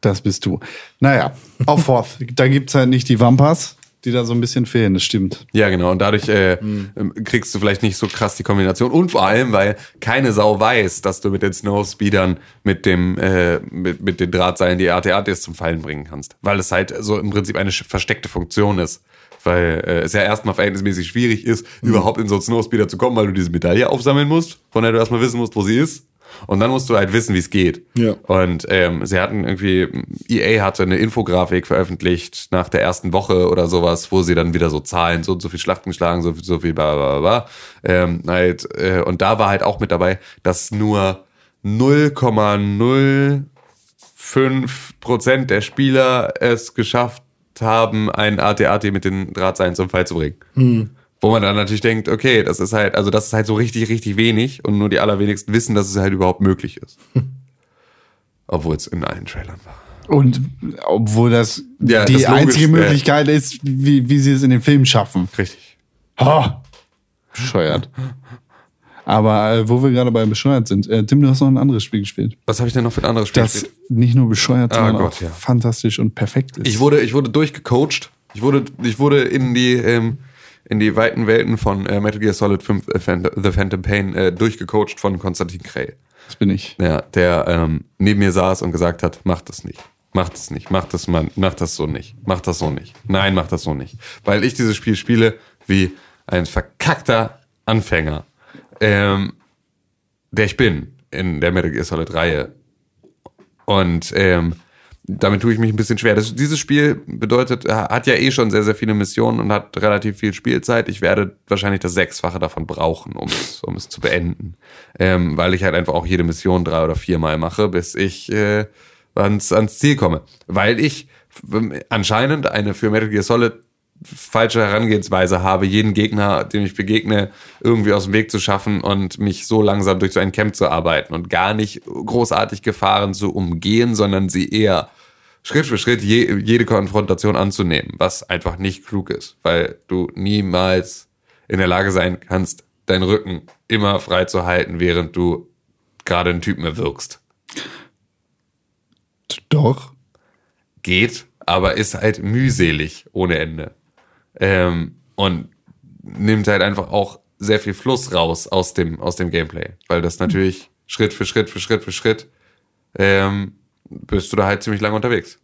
Das bist du. Naja, auf Hoth. Da gibt's halt nicht die Wampas, die da so ein bisschen fehlen, das stimmt. Ja, genau. Und dadurch äh, ähm, kriegst du vielleicht nicht so krass die Kombination. Und vor allem, weil keine Sau weiß, dass du mit den Snowspeedern, mit dem, äh, mit, mit den Drahtseilen die AT-ATs zum Fallen bringen kannst. Weil es halt so im Prinzip eine versteckte Funktion ist. Weil äh, es ja erstmal verhältnismäßig schwierig ist, überhaupt in so einen Snowspeeder zu kommen, weil du diese Medaille aufsammeln musst, von der du erstmal wissen musst, wo sie ist. Und dann musst du halt wissen, wie es geht. Ja. Und ähm, sie hatten irgendwie, EA hatte eine Infografik veröffentlicht nach der ersten Woche oder sowas, wo sie dann wieder so Zahlen, so und so viel Schlachten geschlagen, so, so viel bla bla bla. bla. Ähm, halt, äh, und da war halt auch mit dabei, dass nur 0,05 Prozent der Spieler es geschafft haben, einen AT-AT mit den Drahtseilen zum Fall zu bringen. Wo man dann natürlich denkt, okay, das ist halt, also das ist halt so richtig, richtig wenig und nur die allerwenigsten wissen, dass es halt überhaupt möglich ist. Obwohl es in allen Trailern war. Und obwohl das Ja, die das logisch, einzige äh, Möglichkeit ist, wie, wie sie es in den Filmen schaffen. Richtig. Ha! Bescheuert. Aber äh, wo wir gerade bei bescheuert sind, äh, Tim, du hast noch ein anderes Spiel gespielt. Was habe ich denn noch für ein anderes Spiel Das gespielt? nicht nur bescheuert, Ah, sondern Gott, auch ja. fantastisch und perfekt ist. Ich wurde, ich wurde durchgecoacht. Ich wurde, ich wurde in die, ähm, in die weiten Welten von äh, Metal Gear Solid 5 äh, Phantom, The Phantom Pain äh, durchgecoacht von Konstantin Krell. das bin ich. Ja, der ähm, neben mir saß und gesagt hat, mach das nicht. Mach das nicht. Mach das mal, mach das so nicht. Mach das so nicht. Nein, mach das so nicht. Weil ich dieses Spiel spiele wie ein verkackter Anfänger, ähm, der ich bin in der Metal Gear Solid Reihe. Und ähm, damit tue ich mich ein bisschen schwer. Das, dieses Spiel bedeutet, äh, hat ja eh schon sehr, sehr viele Missionen und hat relativ viel Spielzeit. Ich werde wahrscheinlich das Sechsfache davon brauchen, um es, um es zu beenden. Ähm, weil ich halt einfach auch jede Mission drei oder viermal mache, bis ich äh, ans, ans Ziel komme. Weil ich f- anscheinend eine für Metal Gear Solid falsche Herangehensweise habe, jeden Gegner, dem ich begegne, irgendwie aus dem Weg zu schaffen und mich so langsam durch so ein Camp zu arbeiten und gar nicht großartig Gefahren zu umgehen, sondern sie eher Schritt für Schritt je, jede Konfrontation anzunehmen, was einfach nicht klug ist, weil du niemals in der Lage sein kannst, deinen Rücken immer frei zu halten, während du gerade einen Typen erwirkst. Doch. geht, aber ist halt mühselig ohne Ende. Ähm, und nimmt halt einfach auch sehr viel Fluss raus aus dem, aus dem Gameplay. Weil das natürlich Schritt für Schritt für Schritt für Schritt ähm, bist du da halt ziemlich lange unterwegs.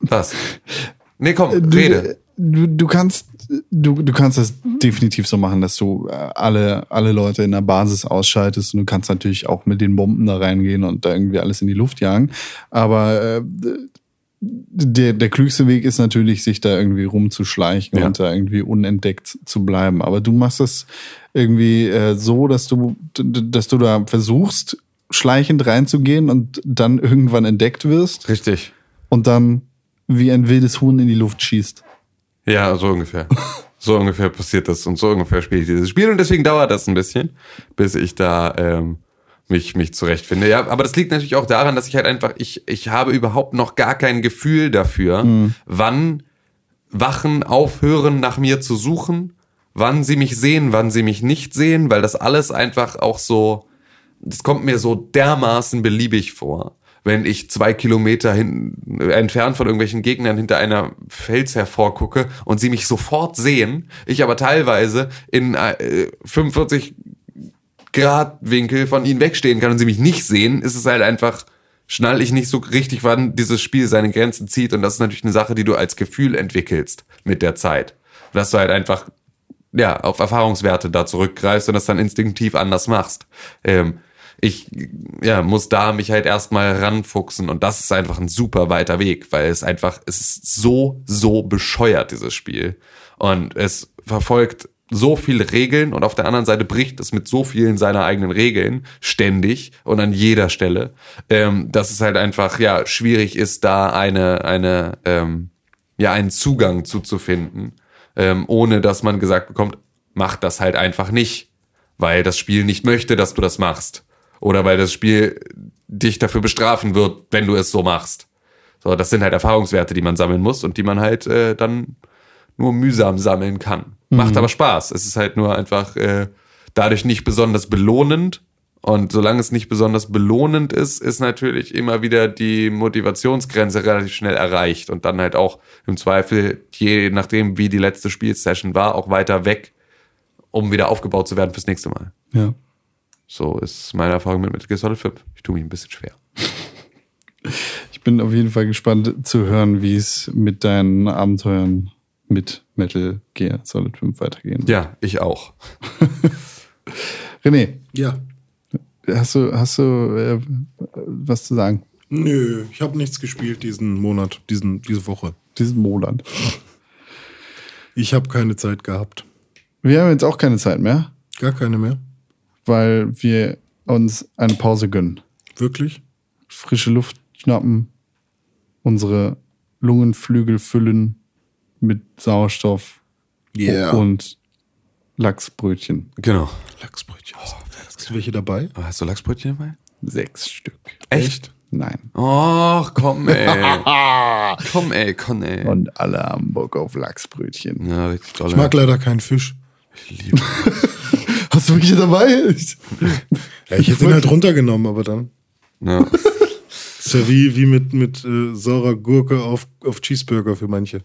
Was? Nee, komm, rede. Du, du kannst, du, du kannst das definitiv so machen, dass du äh, alle, alle Leute in der Basis ausschaltest und du kannst natürlich auch mit den Bomben da reingehen und da irgendwie alles in die Luft jagen. Aber äh, der, der klügste Weg ist natürlich, sich da irgendwie rumzuschleichen Ja. und da irgendwie unentdeckt zu bleiben. Aber du machst das irgendwie äh, so, dass du, dass du da versuchst, schleichend reinzugehen und dann irgendwann entdeckt wirst Richtig. und dann wie ein wildes Huhn in die Luft schießt. Ja, so ungefähr. So ungefähr passiert das und so ungefähr spiele ich dieses Spiel und deswegen dauert das ein bisschen, bis ich da ähm, mich mich zurechtfinde. Ja, aber das liegt natürlich auch daran, dass ich halt einfach ich ich habe überhaupt noch gar kein Gefühl dafür, wann Wachen aufhören nach mir zu suchen, wann sie mich sehen, wann sie mich nicht sehen, weil das alles einfach auch so das kommt mir so dermaßen beliebig vor, wenn ich zwei Kilometer hin, äh, entfernt von irgendwelchen Gegnern hinter einer Fels hervorgucke und sie mich sofort sehen, ich aber teilweise in äh, 45 Grad Winkel von ihnen wegstehen kann und sie mich nicht sehen, ist es halt einfach, schnall ich nicht so richtig, wann dieses Spiel seine Grenzen zieht und das ist natürlich eine Sache, die du als Gefühl entwickelst mit der Zeit. Dass du halt einfach ja, auf Erfahrungswerte da zurückgreifst und das dann instinktiv anders machst. Ähm, ich ja, muss da mich halt erstmal ranfuchsen und das ist einfach ein super weiter Weg, weil es einfach, es ist so, so bescheuert, dieses Spiel. Und es verfolgt so viele Regeln und auf der anderen Seite bricht es mit so vielen seiner eigenen Regeln ständig und an jeder Stelle, ähm, dass es halt einfach ja schwierig ist, da eine eine ähm, ja einen Zugang zuzufinden, ähm, ohne dass man gesagt bekommt, mach das halt einfach nicht, weil das Spiel nicht möchte, dass du das machst oder weil das Spiel dich dafür bestrafen wird, wenn du es so machst. So, das sind halt Erfahrungswerte, die man sammeln muss und die man halt äh, dann nur mühsam sammeln kann. Macht aber Spaß. Es ist halt nur einfach äh, dadurch nicht besonders belohnend. Und solange es nicht besonders belohnend ist, ist natürlich immer wieder die Motivationsgrenze relativ schnell erreicht und dann halt auch im Zweifel, je nachdem, wie die letzte Spielsession war, auch weiter weg, um wieder aufgebaut zu werden fürs nächste Mal. Ja. So ist meine Erfahrung mit Metal Gear Solid 5. Ich tue mich ein bisschen schwer. Ich bin auf jeden Fall gespannt zu hören, wie es mit deinen Abenteuern mit Metal Gear Solid 5 weitergehen wird. Ja, ich auch. René, Ja. hast du, hast du äh, was zu sagen? Nö, ich habe nichts gespielt diesen Monat, diesen, diese Woche. Diesen Monat. Ich habe keine Zeit gehabt. Wir haben jetzt auch keine Zeit mehr, Gar keine mehr. Weil wir uns eine Pause gönnen. Wirklich? Frische Luft schnappen, unsere Lungenflügel füllen mit Sauerstoff und Lachsbrötchen. Genau. Lachsbrötchen. Hast du welche dabei? Hast du Lachsbrötchen dabei? Sechs Stück. Echt? Nein. Och, komm, ey. komm, ey, komm, ey. Und alle haben Bock auf Lachsbrötchen. Ja, richtig toll. Ich mag leider keinen Fisch. ich liebe. Hast du welche dabei? Ja, ich hätte ihn halt runtergenommen, aber dann. Ja. Ist ja wie, wie mit, mit äh, saurer Gurke auf, auf Cheeseburger für manche.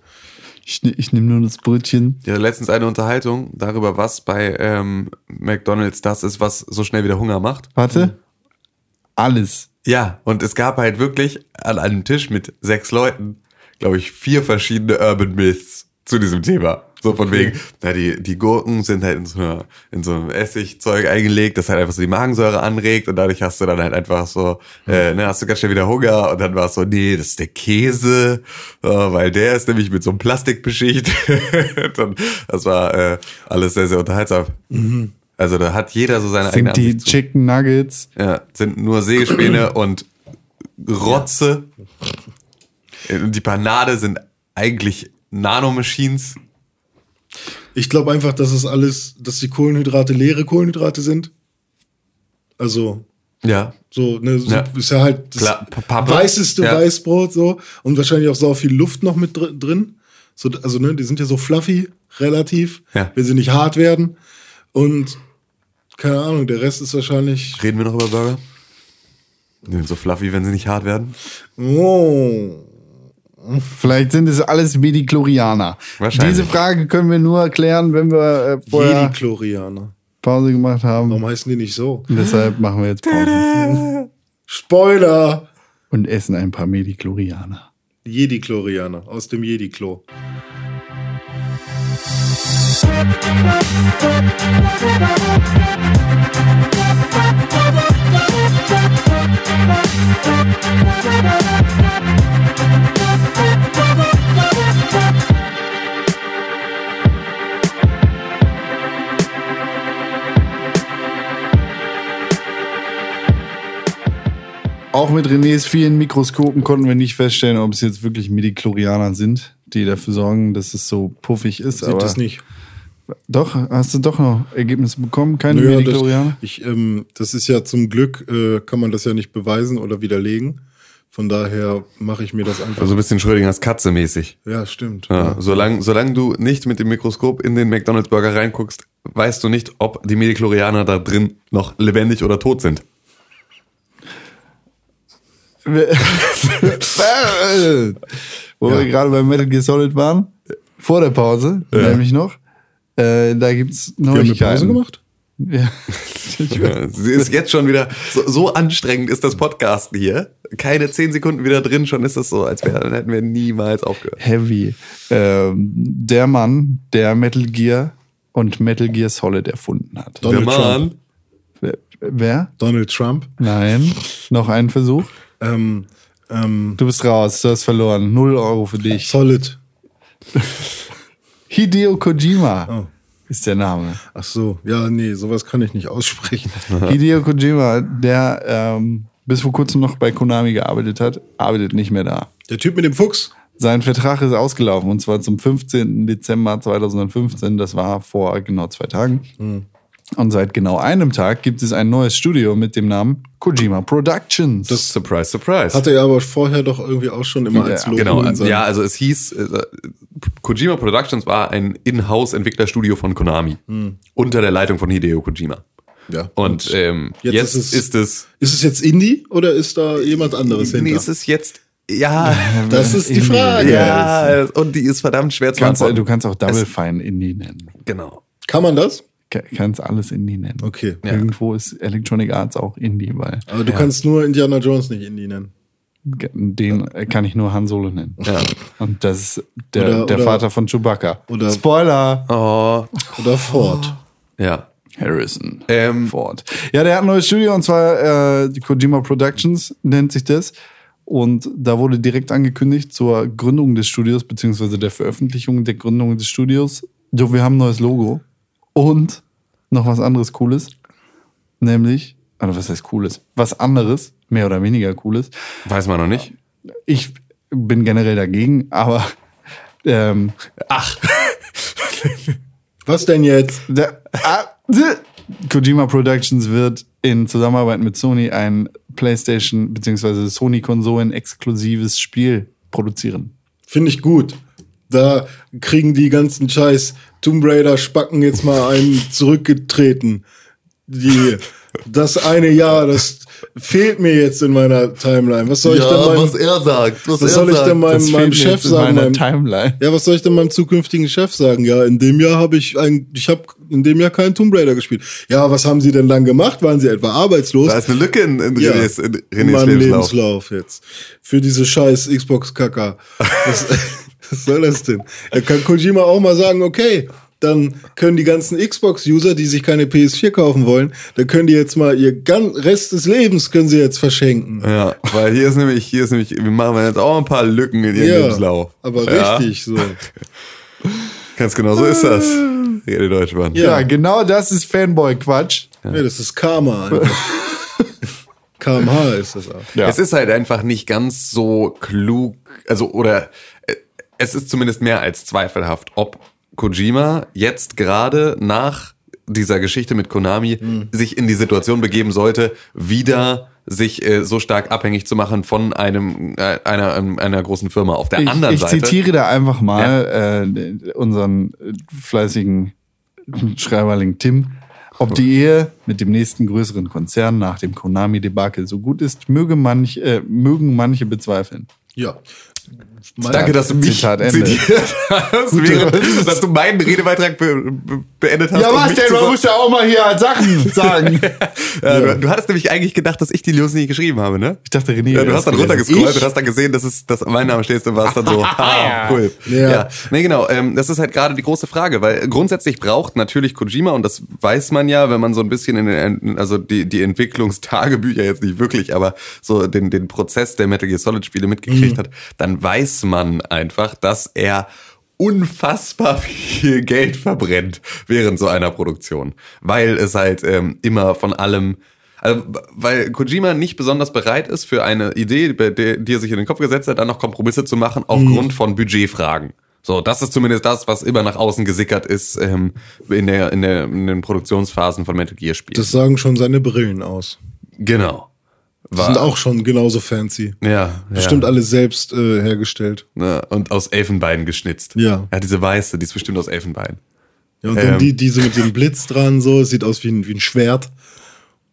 Ich, ne- ich nehme nur das Brötchen. Hatte letztens eine Unterhaltung darüber, was bei ähm, McDonalds das ist, was so schnell wieder Hunger macht. Warte. Alles. Ja, und es gab halt wirklich an einem Tisch mit sechs Leuten, glaube ich, vier verschiedene Urban Myths zu diesem Thema. So von wegen, na, die, die Gurken sind halt in so, einer, in so einem Essigzeug eingelegt, das halt einfach so die Magensäure anregt und dadurch hast du dann halt einfach so, äh, ne, hast du ganz schnell wieder Hunger und dann war es so, nee, das ist der Käse, äh, weil der ist nämlich mit so einem Plastik beschichtet und das war äh, alles sehr, sehr unterhaltsam. Also da hat jeder so seine eigene Sind die Ansicht. Chicken Nuggets. Ja, sind nur Sägespäne und Rotze. Und die Panade sind eigentlich Nanomachines. Ich glaube einfach, dass es alles, dass die Kohlenhydrate leere Kohlenhydrate sind. Also, Ja. so, ne, so Ja. ist ja halt das Klar, weißeste Ja. Weißbrot so und wahrscheinlich auch so viel Luft noch mit dr drin. So, also, ne, die sind ja so fluffy, relativ, Ja. wenn sie nicht hart werden. Und keine Ahnung, der Rest ist wahrscheinlich. Reden wir noch über Burger? Die sind so fluffy, wenn sie nicht hart werden. Oh. Vielleicht sind es alles Medichlorianer. Wahrscheinlich. Diese Frage können wir nur klären, wenn wir äh, vorher Jedi-Chlorianer. Pause gemacht haben. Warum heißen die nicht so? Und deshalb machen wir jetzt Pause Spoiler! und essen ein paar Medichlorianer. Jedi-Chlorianer aus dem Jedi-Klo. Auch mit Renés vielen Mikroskopen konnten wir nicht feststellen, ob es jetzt wirklich Medichlorianer sind, die dafür sorgen, dass es so puffig ist. Sieht aber das nicht. Doch, hast du doch noch Ergebnisse bekommen? Keine Naja, Medichlorianer? das, ich, ähm, das ist ja zum Glück, äh, kann man das ja nicht beweisen oder widerlegen. Von daher mache ich mir das einfach. Also ein bisschen Schrödingers Katze mäßig. ja, stimmt. Ja, solange, solange du nicht mit dem Mikroskop in den McDonalds Burger reinguckst, weißt du nicht, ob die Medichlorianer da drin noch lebendig oder tot sind. Wo wir gerade bei Metal Gear Solid waren, vor der Pause, nämlich noch. Äh, da gibt's Wir haben eine Neuigkeiten. Pause gemacht? Ja. Ja, Sie ist jetzt schon wieder, so, so anstrengend ist das Podcasten hier. Keine zehn Sekunden wieder drin, schon ist es so, als wär, dann hätten wir niemals aufgehört. Heavy. Ähm, der Mann, der Metal Gear und Metal Gear Solid erfunden hat. Donald Der Trump. Wer? wer? Donald Trump. Nein. Noch ein Versuch. Ähm, ähm, Du bist raus, du hast verloren. Null Euro für dich. Solid. Hideo Kojima Oh. ist der Name. Ach so, ja, nee, sowas kann ich nicht aussprechen. Hideo Kojima, der ähm, bis vor kurzem noch bei Konami gearbeitet hat, arbeitet nicht mehr da. Der Typ mit dem Fuchs. Sein Vertrag ist ausgelaufen und zwar zum 15. Dezember 2015. Das war vor genau zwei Tagen. Und seit genau einem Tag gibt es ein neues Studio mit dem Namen Kojima Productions. Surprise, surprise. Hatte er aber vorher doch irgendwie auch schon immer als Logo Genau, seinem- ja, also es hieß, äh, Kojima Productions war ein In-House-Entwicklerstudio von Konami. Unter der Leitung von Hideo Kojima. ja. Und ähm, Jetzt jetzt, ist es- ist es. Ist es jetzt Indie oder ist da jemand anderes Nee, hinter? ist es jetzt. Ja, das ist die. Frage. ja, und die ist verdammt schwer zu kannst, antworten. du kannst auch Double Fine Indie nennen. Genau. Kann man das? Ka- Kannst alles Indie nennen. Okay. Irgendwo ist Electronic Arts auch Indie, weil Aber du kannst nur Indiana Jones nicht Indie nennen. den kann ich nur Han Solo nennen. Ja. Und das ist der, Oder- der oder- Vater von Chewbacca. oder- Spoiler! Oh, Oder Ford. ja. Harrison Ähm, Ford. Ja, der hat ein neues Studio und zwar äh, die Kojima Productions nennt sich das. Und da wurde direkt angekündigt zur Gründung des Studios, beziehungsweise der Veröffentlichung der Gründung des Studios. Jo, wir haben ein neues Logo. Und noch was anderes Cooles. Nämlich, also was heißt Cooles? Was anderes, mehr oder weniger Cooles. Weiß man noch nicht. Ich bin generell dagegen, aber ähm, Was denn jetzt? Ah, Kojima Productions wird in Zusammenarbeit mit Sony ein PlayStation bzw. Sony-Konsolen exklusives Spiel produzieren. Finde ich gut. Da kriegen die ganzen Scheiß Tomb Raider Spacken jetzt mal einen zurückgetreten. Die, das eine Jahr, das fehlt mir jetzt in meiner Timeline. Was soll ich denn meinem, er sagt. Was, was soll ich denn meinem, meinem Chef sagen? meiner Meinem, Timeline. ja, was soll ich denn meinem zukünftigen Chef sagen? Ja, in dem Jahr habe ich ein, ich habe in dem Jahr keinen Tomb Raider gespielt. Ja, was haben Sie denn dann gemacht? Waren Sie etwa arbeitslos? Da ist eine Lücke in, in Ja, Renés, in in Renés meinem Lebenslauf. Lebenslauf jetzt. Für diese scheiß Xbox-Kacker. Was, was soll das denn? Da kann Kojima auch mal sagen, okay, dann können die ganzen Xbox-User, die sich keine PS4 kaufen wollen, dann können die jetzt mal ihr gan Rest des Lebens können sie jetzt verschenken. Ja, weil hier ist nämlich, hier ist nämlich, wir machen jetzt auch ein paar Lücken in ihrem Lebenslauf. aber ja, richtig so. Ganz genau so ist das. Rede Deutschmann. Ja. Ja, genau das ist Fanboy-Quatsch. Ja, das ist Karma. Einfach. KMH ist das auch. Ja. Es ist halt einfach nicht ganz so klug, also oder es ist zumindest mehr als zweifelhaft, ob Kojima jetzt gerade nach dieser Geschichte mit Konami Hm. sich in die Situation begeben sollte, wieder sich äh, so stark abhängig zu machen von einem äh, einer einer großen Firma. Auf der Ich, anderen ich Seite zitiere da einfach mal äh, unseren äh, fleißigen Schreiberling Tim. Ob die Ehe mit dem nächsten größeren Konzern nach dem Konami-Debakel so gut ist, möge manch, äh, mögen manche bezweifeln. Ja. Danke, dass du mich Zitat Ende. zitiert hast, während, dass du meinen Redebeitrag be be beendet hast. um mich zu so- ja auch mal hier Sachen sagen. Ja, du, du hattest nämlich eigentlich gedacht, dass ich die News nicht geschrieben habe, ne? Ich dachte, René. Ja, du hast dann runtergescrollt und hast dann gesehen, dass es, dass mein Name steht und warst dann so, ah, cool. Ja. Ja. Nee, genau, ähm, das ist halt gerade die große Frage, weil grundsätzlich braucht natürlich Kojima, und das weiß man ja, wenn man so ein bisschen in den, also die, die Entwicklungstagebücher jetzt nicht wirklich, aber so den, den Prozess der Metal Gear Solid Spiele mitgekriegt hat, dann weiß man einfach, dass er unfassbar viel Geld verbrennt während so einer Produktion, weil es halt ähm, immer von allem also, weil Kojima nicht besonders bereit ist, für eine Idee, der, die er sich in den Kopf gesetzt hat, dann noch Kompromisse zu machen aufgrund von Budgetfragen. So, das ist zumindest das, was immer nach außen gesickert ist ähm, in, der, in, der, in den Produktionsphasen von Metal Gear Spielen. Das sagen schon seine Brillen aus. genau. Die sind auch schon genauso fancy. ja, Bestimmt ja. alles selbst äh, hergestellt. Ne, Und aus Elfenbein geschnitzt. Ja. Ja, diese weiße, die ist bestimmt aus Elfenbein. Ja, und dann Ähm. die, diese mit dem Blitz dran, so, sieht aus wie ein, wie ein Schwert.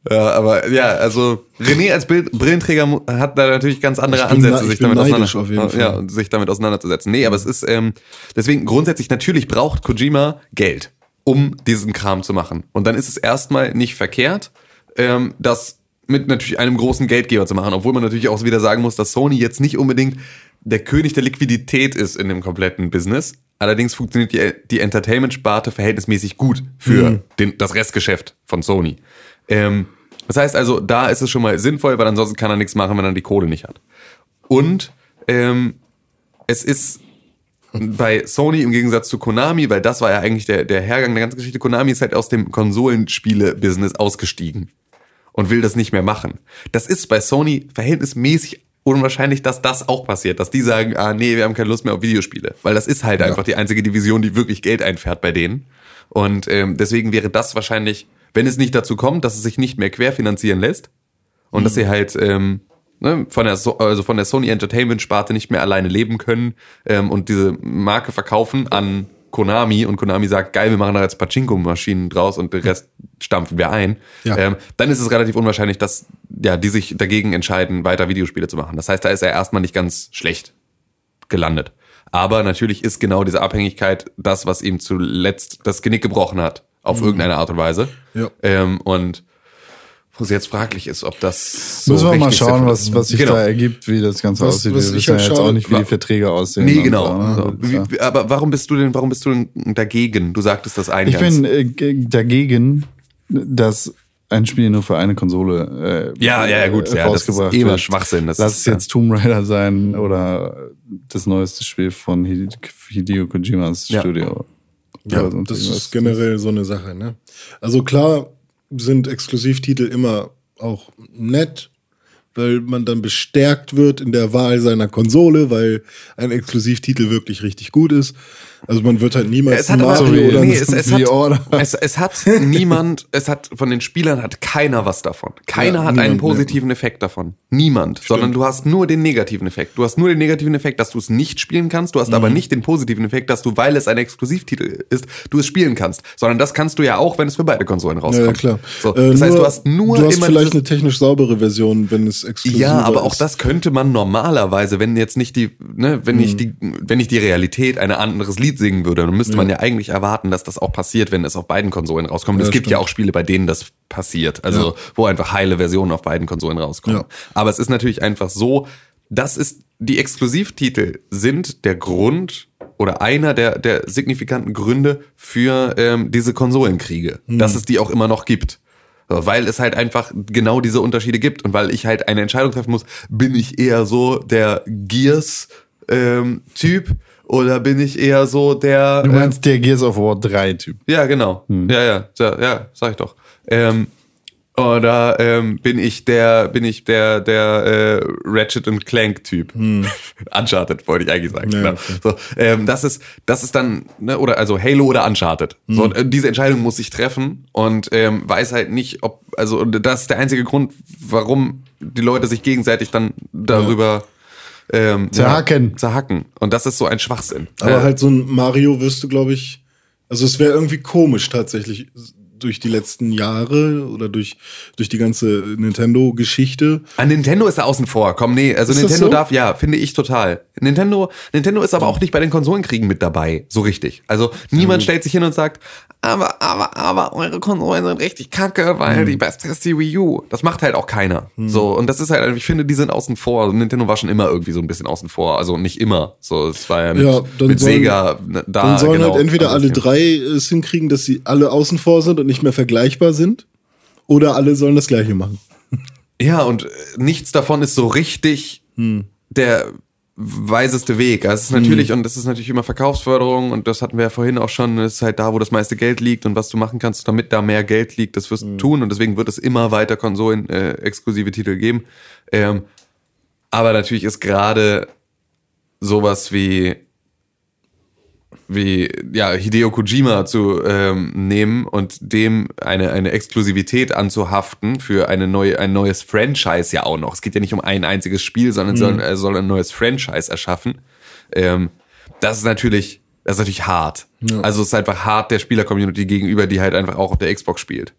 Ja, aber ja, also René als Bild Brillenträger hat da natürlich ganz andere Ich bin Ansätze, ich sich bin damit, neidisch auseinander, auf jeden ja, Fall. und sich damit auseinanderzusetzen. Nee, aber es ist ähm, deswegen grundsätzlich natürlich braucht Kojima Geld, um diesen Kram zu machen. Und dann ist es erstmal nicht verkehrt, ähm, das mit natürlich einem großen Geldgeber zu machen, obwohl man natürlich auch wieder sagen muss, dass Sony jetzt nicht unbedingt der König der Liquidität ist in dem kompletten Business. Allerdings funktioniert die, die Entertainment-Sparte verhältnismäßig gut für den, das Restgeschäft von Sony. Ähm, das heißt also, da ist es schon mal sinnvoll, weil ansonsten kann er nichts machen, wenn er die Kohle nicht hat. Und ähm, es ist bei Sony im Gegensatz zu Konami, weil das war ja eigentlich der, der Hergang der ganzen Geschichte, Konami ist halt aus dem Konsolenspiele-Business ausgestiegen und will das nicht mehr machen. Das ist bei Sony verhältnismäßig unwahrscheinlich, dass das auch passiert, dass die sagen, ah nee, wir haben keine Lust mehr auf Videospiele, weil das ist halt einfach die einzige Division, die wirklich Geld einfährt bei denen. Und ähm, deswegen wäre das wahrscheinlich, wenn es nicht dazu kommt, dass es sich nicht mehr querfinanzieren lässt und dass sie halt ähm, ne, von der so also von der Sony Entertainment Sparte nicht mehr alleine leben können ähm, und diese Marke verkaufen an Konami und Konami sagt, geil, wir machen da jetzt Pachinko-Maschinen draus und den Rest stampfen wir ein, Ja. ähm, dann ist es relativ unwahrscheinlich, dass ja, die sich dagegen entscheiden, weiter Videospiele zu machen. Das heißt, da ist er erstmal nicht ganz schlecht gelandet. Aber natürlich ist genau diese Abhängigkeit das, was ihm zuletzt das Genick gebrochen hat, auf irgendeine Art und Weise. Ja. Ähm, und wo es jetzt fraglich ist, ob das so Müssen wir mal schauen, was, was sich Genau. da ergibt, wie das Ganze Was- aussieht. was Wir ich wissen ja halt jetzt auch nicht, wie die Verträge aussehen. Nee, genau. Ne? Wie, wie- aber warum bist du denn, warum bist du denn dagegen? Du sagtest das Ich eingangs. bin äh, dagegen, dass ein Spiel nur für eine Konsole äh, Ja, ja, ja, gut, äh, ja, das ist rausgebracht eh. Schwachsinn, das Lass ist, es ja. jetzt Tomb Raider sein oder das neueste Spiel von Hide- Hideo Kojimas Ja. Studio. Ja, das ist generell so eine Sache. Ne? Also klar sind Exklusivtitel immer auch nett, weil man dann bestärkt wird in der Wahl seiner Konsole, weil ein Exklusivtitel wirklich richtig gut ist. Also man wird halt niemals Es hat aber, So wie- oder nee, es, es, hat, Order. es, es hat niemand, es hat von den Spielern hat keiner was davon. Keiner Ja, hat niemand, einen positiven Effekt davon. Niemand. Sondern du hast nur den negativen Effekt. Du hast nur den negativen Effekt, dass du es nicht spielen kannst. Du hast Mhm. aber nicht den positiven Effekt, dass du, weil es ein Exklusivtitel ist, du es spielen kannst. Sondern das kannst du ja auch, wenn es für beide Konsolen Ja, rauskommt. ja, klar. So, Äh, das heißt, du hast nur du hast immer vielleicht eine technisch saubere Version, wenn es exklusiv ja, aber auch ist. das könnte man normalerweise, wenn jetzt nicht die, ne, wenn nicht die, wenn nicht die Realität ein anderes Lied singen würde, dann müsste man ja eigentlich erwarten, dass das auch passiert, wenn es auf beiden Konsolen rauskommt. Ja, es gibt stimmt. ja auch Spiele, bei denen das passiert, also Ja. wo einfach heile Versionen auf beiden Konsolen rauskommen. Ja. Aber es ist natürlich einfach so, das ist die Exklusivtitel sind der Grund oder einer der der signifikanten Gründe für ähm, diese Konsolenkriege, dass es die auch immer noch gibt. So, Weil es halt einfach genau diese Unterschiede gibt und weil ich halt eine Entscheidung treffen muss, bin ich eher so der Gears-Typ oder bin ich eher so der. Du ähm, meinst der Gears of War 3 Typ. ja, genau. Ja, ja, ja, ja, sag ich doch. Ähm, oder ähm, bin ich der, bin ich der, der äh, Ratchet und Clank Typ? Uncharted wollte ich eigentlich sagen. Ja, genau. okay. so, ähm, das ist, das ist dann, ne, oder also Halo oder Uncharted. So, äh, diese Entscheidung muss ich treffen und ähm, weiß halt nicht, ob, also das ist der einzige Grund, warum die Leute sich gegenseitig dann darüber ähm, Zerhacken. Ja, zerhacken. Und das ist so ein Schwachsinn. Aber Äh, halt so ein Mario wirst du, glaube ich, also es wäre irgendwie komisch tatsächlich durch die letzten Jahre oder durch, durch die ganze Nintendo-Geschichte. An Nintendo ist er außen vor. Komm, nee, also Ist Nintendo so? darf, ja, finde ich total. Nintendo, Nintendo ist aber auch nicht bei den Konsolenkriegen mit dabei, so richtig. Also niemand stellt sich hin und sagt, aber, aber, aber, eure Konsolen sind richtig kacke, weil die beste ist die Wii U. Das macht halt auch keiner. So, und das ist halt, ich finde, die sind außen vor. Also Nintendo war schon immer irgendwie so ein bisschen außen vor. Also nicht immer. So, es war ja mit, Ja, dann mit sollen- Sega da. Dann sollen genau, halt entweder also alle drei es hinkriegen, dass sie alle außen vor sind und nicht mehr vergleichbar sind. Oder alle sollen das Gleiche machen. Ja, und äh, nichts davon ist so richtig der weiseste Weg. Also es ist natürlich, und das ist natürlich immer Verkaufsförderung, und das hatten wir ja vorhin auch schon, es ist halt da, wo das meiste Geld liegt und was du machen kannst, damit da mehr Geld liegt, das wirst du tun und deswegen wird es immer weiter Konsolen äh, exklusive Titel geben. Ähm, aber natürlich ist gerade sowas wie wie ja Hideo Kojima zu ähm, nehmen und dem eine eine Exklusivität anzuhaften für eine neue ein neues Franchise ja auch noch. Es geht ja nicht um ein einziges Spiel, sondern soll, er soll ein neues Franchise erschaffen. Ähm, das ist natürlich das ist natürlich hart. Also es ist einfach hart der Spieler-Community gegenüber, die halt einfach auch auf der Xbox spielt.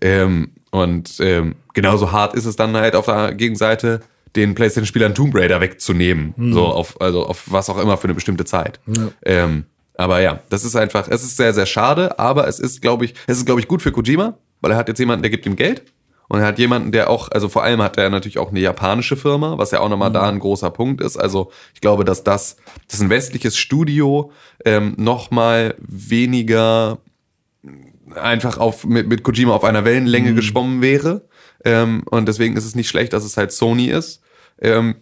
Ähm, und ähm, genauso hart ist es dann halt auf der Gegenseite, den PlayStation-Spielern Tomb Raider wegzunehmen. So auf, also auf was auch immer für eine bestimmte Zeit. Ähm, aber ja, das ist einfach, es ist sehr, sehr schade, aber es ist, glaube ich, es ist, glaube ich, gut für Kojima, weil er hat jetzt jemanden, der gibt ihm Geld. Und er hat jemanden, der auch, also vor allem hat er natürlich auch eine japanische Firma, was ja auch nochmal da ein großer Punkt ist. Also ich glaube, dass das, dass ein westliches Studio ähm, nochmal weniger einfach auf, mit, mit Kojima auf einer Wellenlänge geschwommen wäre. Ähm, und deswegen ist es nicht schlecht, dass es halt Sony ist. Ähm,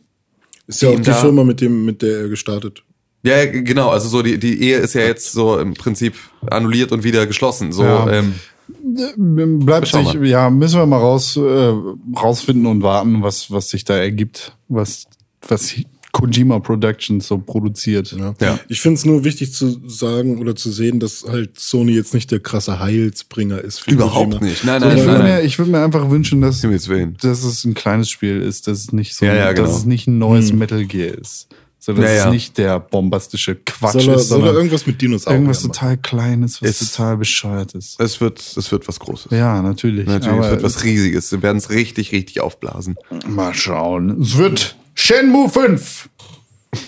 Ist ja auch die Firma, mit, dem, mit der er gestartet. Ja, genau, also so die, die Ehe ist ja jetzt so im Prinzip annulliert und wieder geschlossen. So, Ja. ähm, Bleibt Schau sich, mal. ja, müssen wir mal raus, äh, rausfinden und warten, was, was sich da ergibt, was, was Kojima Productions so produziert. Ja. Ja. Ich finde es nur wichtig zu sagen oder zu sehen, dass halt Sony jetzt nicht der krasse Heilsbringer ist. Für Überhaupt Kojima. nicht. Nein, Ich nein, würde nein, mir, nein. ich würd mir einfach wünschen, dass, dass es ein kleines Spiel ist, dass es nicht so, Ja, ja, genau. dass es nicht ein neues Metal Gear ist. So, dass Ja, ja. es nicht der bombastische Quatsch Soll er, ist, soll er sondern irgendwas mit Dinosauriern irgendwas total Kleines, was Es- total bescheuert ist. Es wird, es wird was Großes. Ja, natürlich. Natürlich, es wird was Riesiges. Wir werden es richtig, richtig aufblasen. Mal schauen. Es wird Shenmue 5.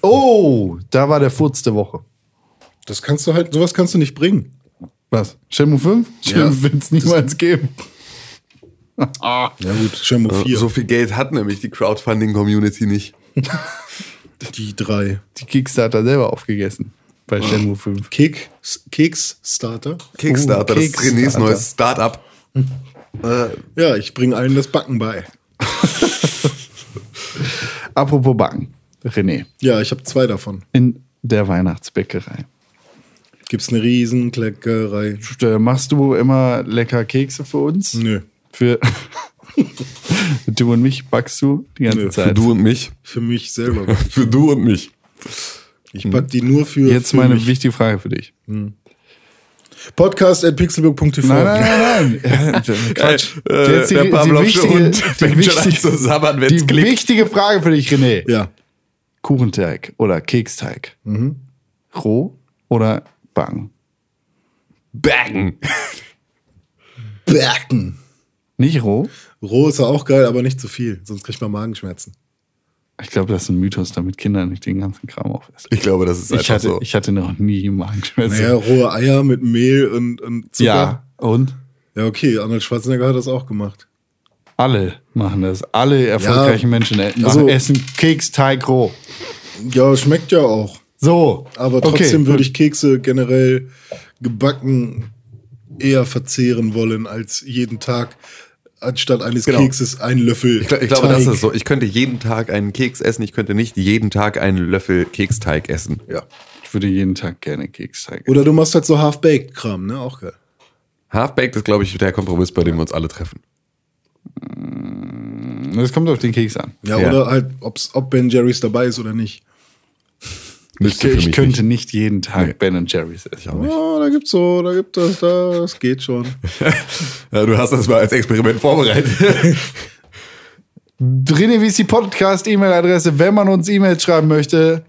Oh, da war der Furz der Woche. Das kannst du halt, sowas kannst du nicht bringen. Was? Shenmue 5? Shenmue wird es niemals geben. Ja gut, Shenmue 4, So viel Geld hat nämlich die Crowdfunding-Community nicht. die drei. Die Kickstarter selber aufgegessen bei Shenmue 5. Kek, Keks-Starter. Kickstarter, das ist Kickstarter. Renés neues Startup. Ja, ich bringe allen das Backen bei. Apropos Backen. René, Ja, ich habe zwei davon. in der Weihnachtsbäckerei. Gibt's eine Riesenkleckerei? Äh, Machst du immer lecker Kekse für uns? Nö, Für du und mich backst du die ganze Nö, Zeit. Für du und mich. für mich selber. Für du und mich. Ich back die nur für, Jetzt für meine mich. wichtige Frage für dich. Podcast at pixelburg.tv. Nein, nein, nein, nein. Ja, Quatsch. Äh, Jetzt die, der die, Pavlovsche wichtige, Hund die, fängt schon an zu sabbern, wenn's die klickt. wichtige Frage für dich, René. Ja, Kuchenteig oder Keksteig? Roh oder backen? Backen. backen. Nicht roh? Roh ist ja auch geil, aber nicht zu viel, sonst kriegt man Magenschmerzen. Ich glaube, das ist ein Mythos, damit Kinder nicht den ganzen Kram aufessen. Ich glaube, das ist Ich einfach hatte, so. ich hatte noch nie Magenschmerzen. Naja, rohe Eier mit Mehl und, und Zucker. ja, und? Ja, okay, Arnold Schwarzenegger hat das auch gemacht. Alle machen das. Alle erfolgreichen Menschen e- also- essen Keksteig roh. Ja, schmeckt ja auch. So. Aber okay, trotzdem würde gut. ich Kekse generell gebacken eher verzehren wollen, als jeden Tag anstatt eines Genau. Kekses einen Löffel. Ich, glaub- ich glaube, Teig. das ist so. Ich könnte jeden Tag einen Keks essen, ich könnte nicht jeden Tag einen Löffel Keksteig essen. Ja. Ich würde jeden Tag gerne Keksteig essen. Oder du machst halt so Half-Baked-Kram, ne? Auch geil. Half-Baked ist, glaube ich, der Kompromiss, bei dem wir uns alle treffen. Das kommt auf den Keks an. Ja, Ja. oder halt, ob's, ob Ben Jerry's dabei ist oder nicht. Ich, ich könnte nicht. nicht jeden Tag Nee. Ben Jerry's essen. Ich auch nicht. Oh, da gibt's so, da gibt es, da, das geht schon. Ja, du hast das mal als Experiment vorbereitet. René, wie ist die Podcast-E-Mail-Adresse, wenn man uns E-Mails schreiben möchte,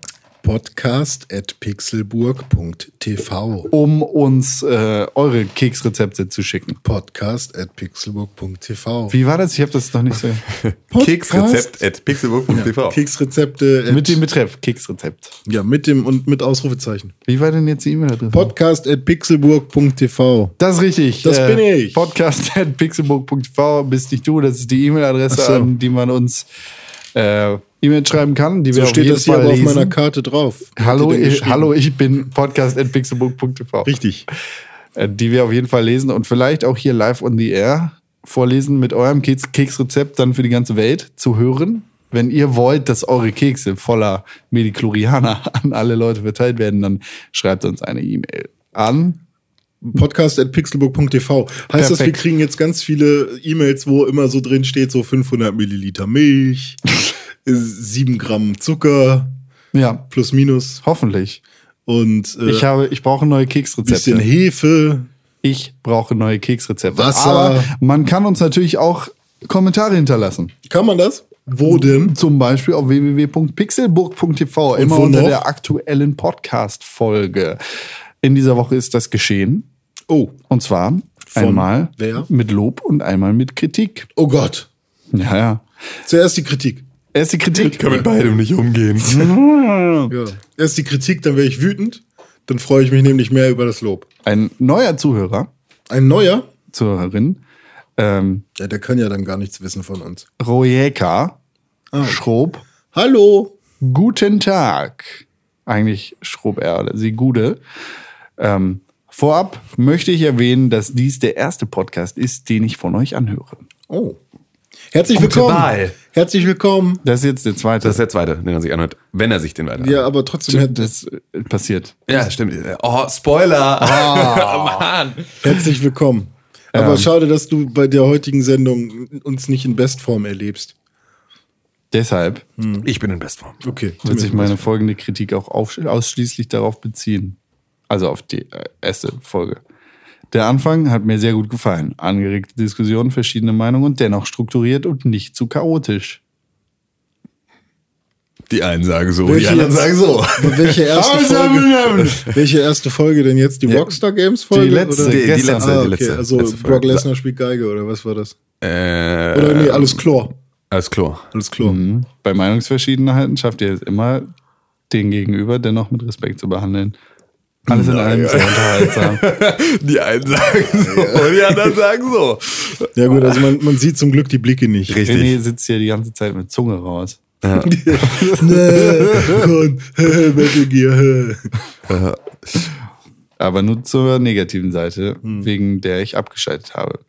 Podcast at pixelburg.tv. um uns äh, eure Keksrezepte zu schicken? Podcast at pixelburg.tv. Wie war das? Ich habe das noch nicht so. Keksrezept at pixelbook.tv. Keksrezepte mit dem Betreff Keksrezept. ja, mit dem und mit Ausrufezeichen. Wie war denn jetzt die E-Mail-Adresse? Podcast at pixelburg.tv. Das ist richtig. Das bin ich. Podcast at pixelbook.tv bist nicht du. Das ist die E-Mail-Adresse, so. an die man uns äh, E-Mail schreiben kann, die So wir auf steht das hier aber auf meiner Karte drauf. Hallo, ich, hallo, ich bin podcast at pixelbook.tv. Richtig. Äh, die wir auf jeden Fall lesen und vielleicht auch hier live on the air vorlesen mit eurem Keks Keksrezept dann für die ganze Welt zu hören. Wenn ihr wollt, dass eure Kekse voller Mediklorianer an alle Leute verteilt werden, dann schreibt uns eine E-Mail an. Podcast at pixelburg.tv. Heißt das, wir Perfekt. kriegen jetzt ganz viele E-Mails, wo immer so drin steht, so 500 Milliliter Milch, 7 Gramm Zucker, Ja, plus minus hoffentlich. und äh, Ich habe, ich brauche neue bisschen Keksrezepte. Hefe. Ich brauche neue Keksrezepte. Wasser. Aber man kann uns natürlich auch Kommentare hinterlassen. Kann man das? Wo denn? Zum Beispiel auf www.pixelburg.tv, immer unter noch? der aktuellen Podcast-Folge. In dieser Woche ist das geschehen. Oh, Und zwar Von einmal wer? mit Lob und einmal mit Kritik. Oh Gott. Ja, ja. Zuerst die Kritik. Erst die Kritik. Ich kann mit beidem nicht umgehen. Ja. Erst die Kritik, dann wäre ich wütend. Dann freue ich mich nämlich mehr über das Lob. Ein neuer Zuhörer, Ein neuer, Zuhörerin, ähm, ja, der kann ja dann gar nichts wissen von uns. Rojeka Ah, okay. Schrob. Hallo. Guten Tag. Eigentlich Schrob er oder sie Gude. Ähm, vorab möchte ich erwähnen, dass dies der erste Podcast ist, den ich von euch anhöre. Oh. Herzlich Gute willkommen. Wahl. Herzlich willkommen. Das ist jetzt der zweite. Das ist der zweite, den er sich anhört, wenn er sich den weiter Ja, aber trotzdem her das äh, passiert. Ja, stimmt. Oh, Spoiler. Mann. herzlich willkommen. Aber schade, dass du bei der heutigen Sendung uns nicht in Bestform erlebst. Deshalb Ich bin in Bestform. Okay. wird sich meine folgende Kritik auch auf, ausschließlich darauf beziehen. Also auf die äh, erste Folge. Der Anfang hat mir sehr gut gefallen. Angeregte Diskussionen, verschiedene Meinungen und dennoch strukturiert und nicht zu chaotisch. Die einen sagen so, Welche die anderen jetzt? sagen so. Welche erste Folge? welche erste Folge denn jetzt? Die Ja. Rockstar Games Folge? Die letzte, Oder? Die, die letzte, Ah, die okay. letzte. Also letzte Brock. Lesnar spielt Geige oder was war das? Äh, Oder nee, alles Chlor. Alles klar. Alles Chlor. Mhm. Bei Meinungsverschiedenheiten schafft ihr es immer, den Gegenüber dennoch mit Respekt zu behandeln. Alles in allem sehr unterhaltsam. Die einen sagen so, und die anderen sagen so. Ja gut, also man, man sieht zum Glück die Blicke nicht. René sitzt hier die ganze Zeit mit Zunge raus. nee, Gott, Metal Gear. Aber nur zur negativen Seite, wegen der ich abgeschaltet habe.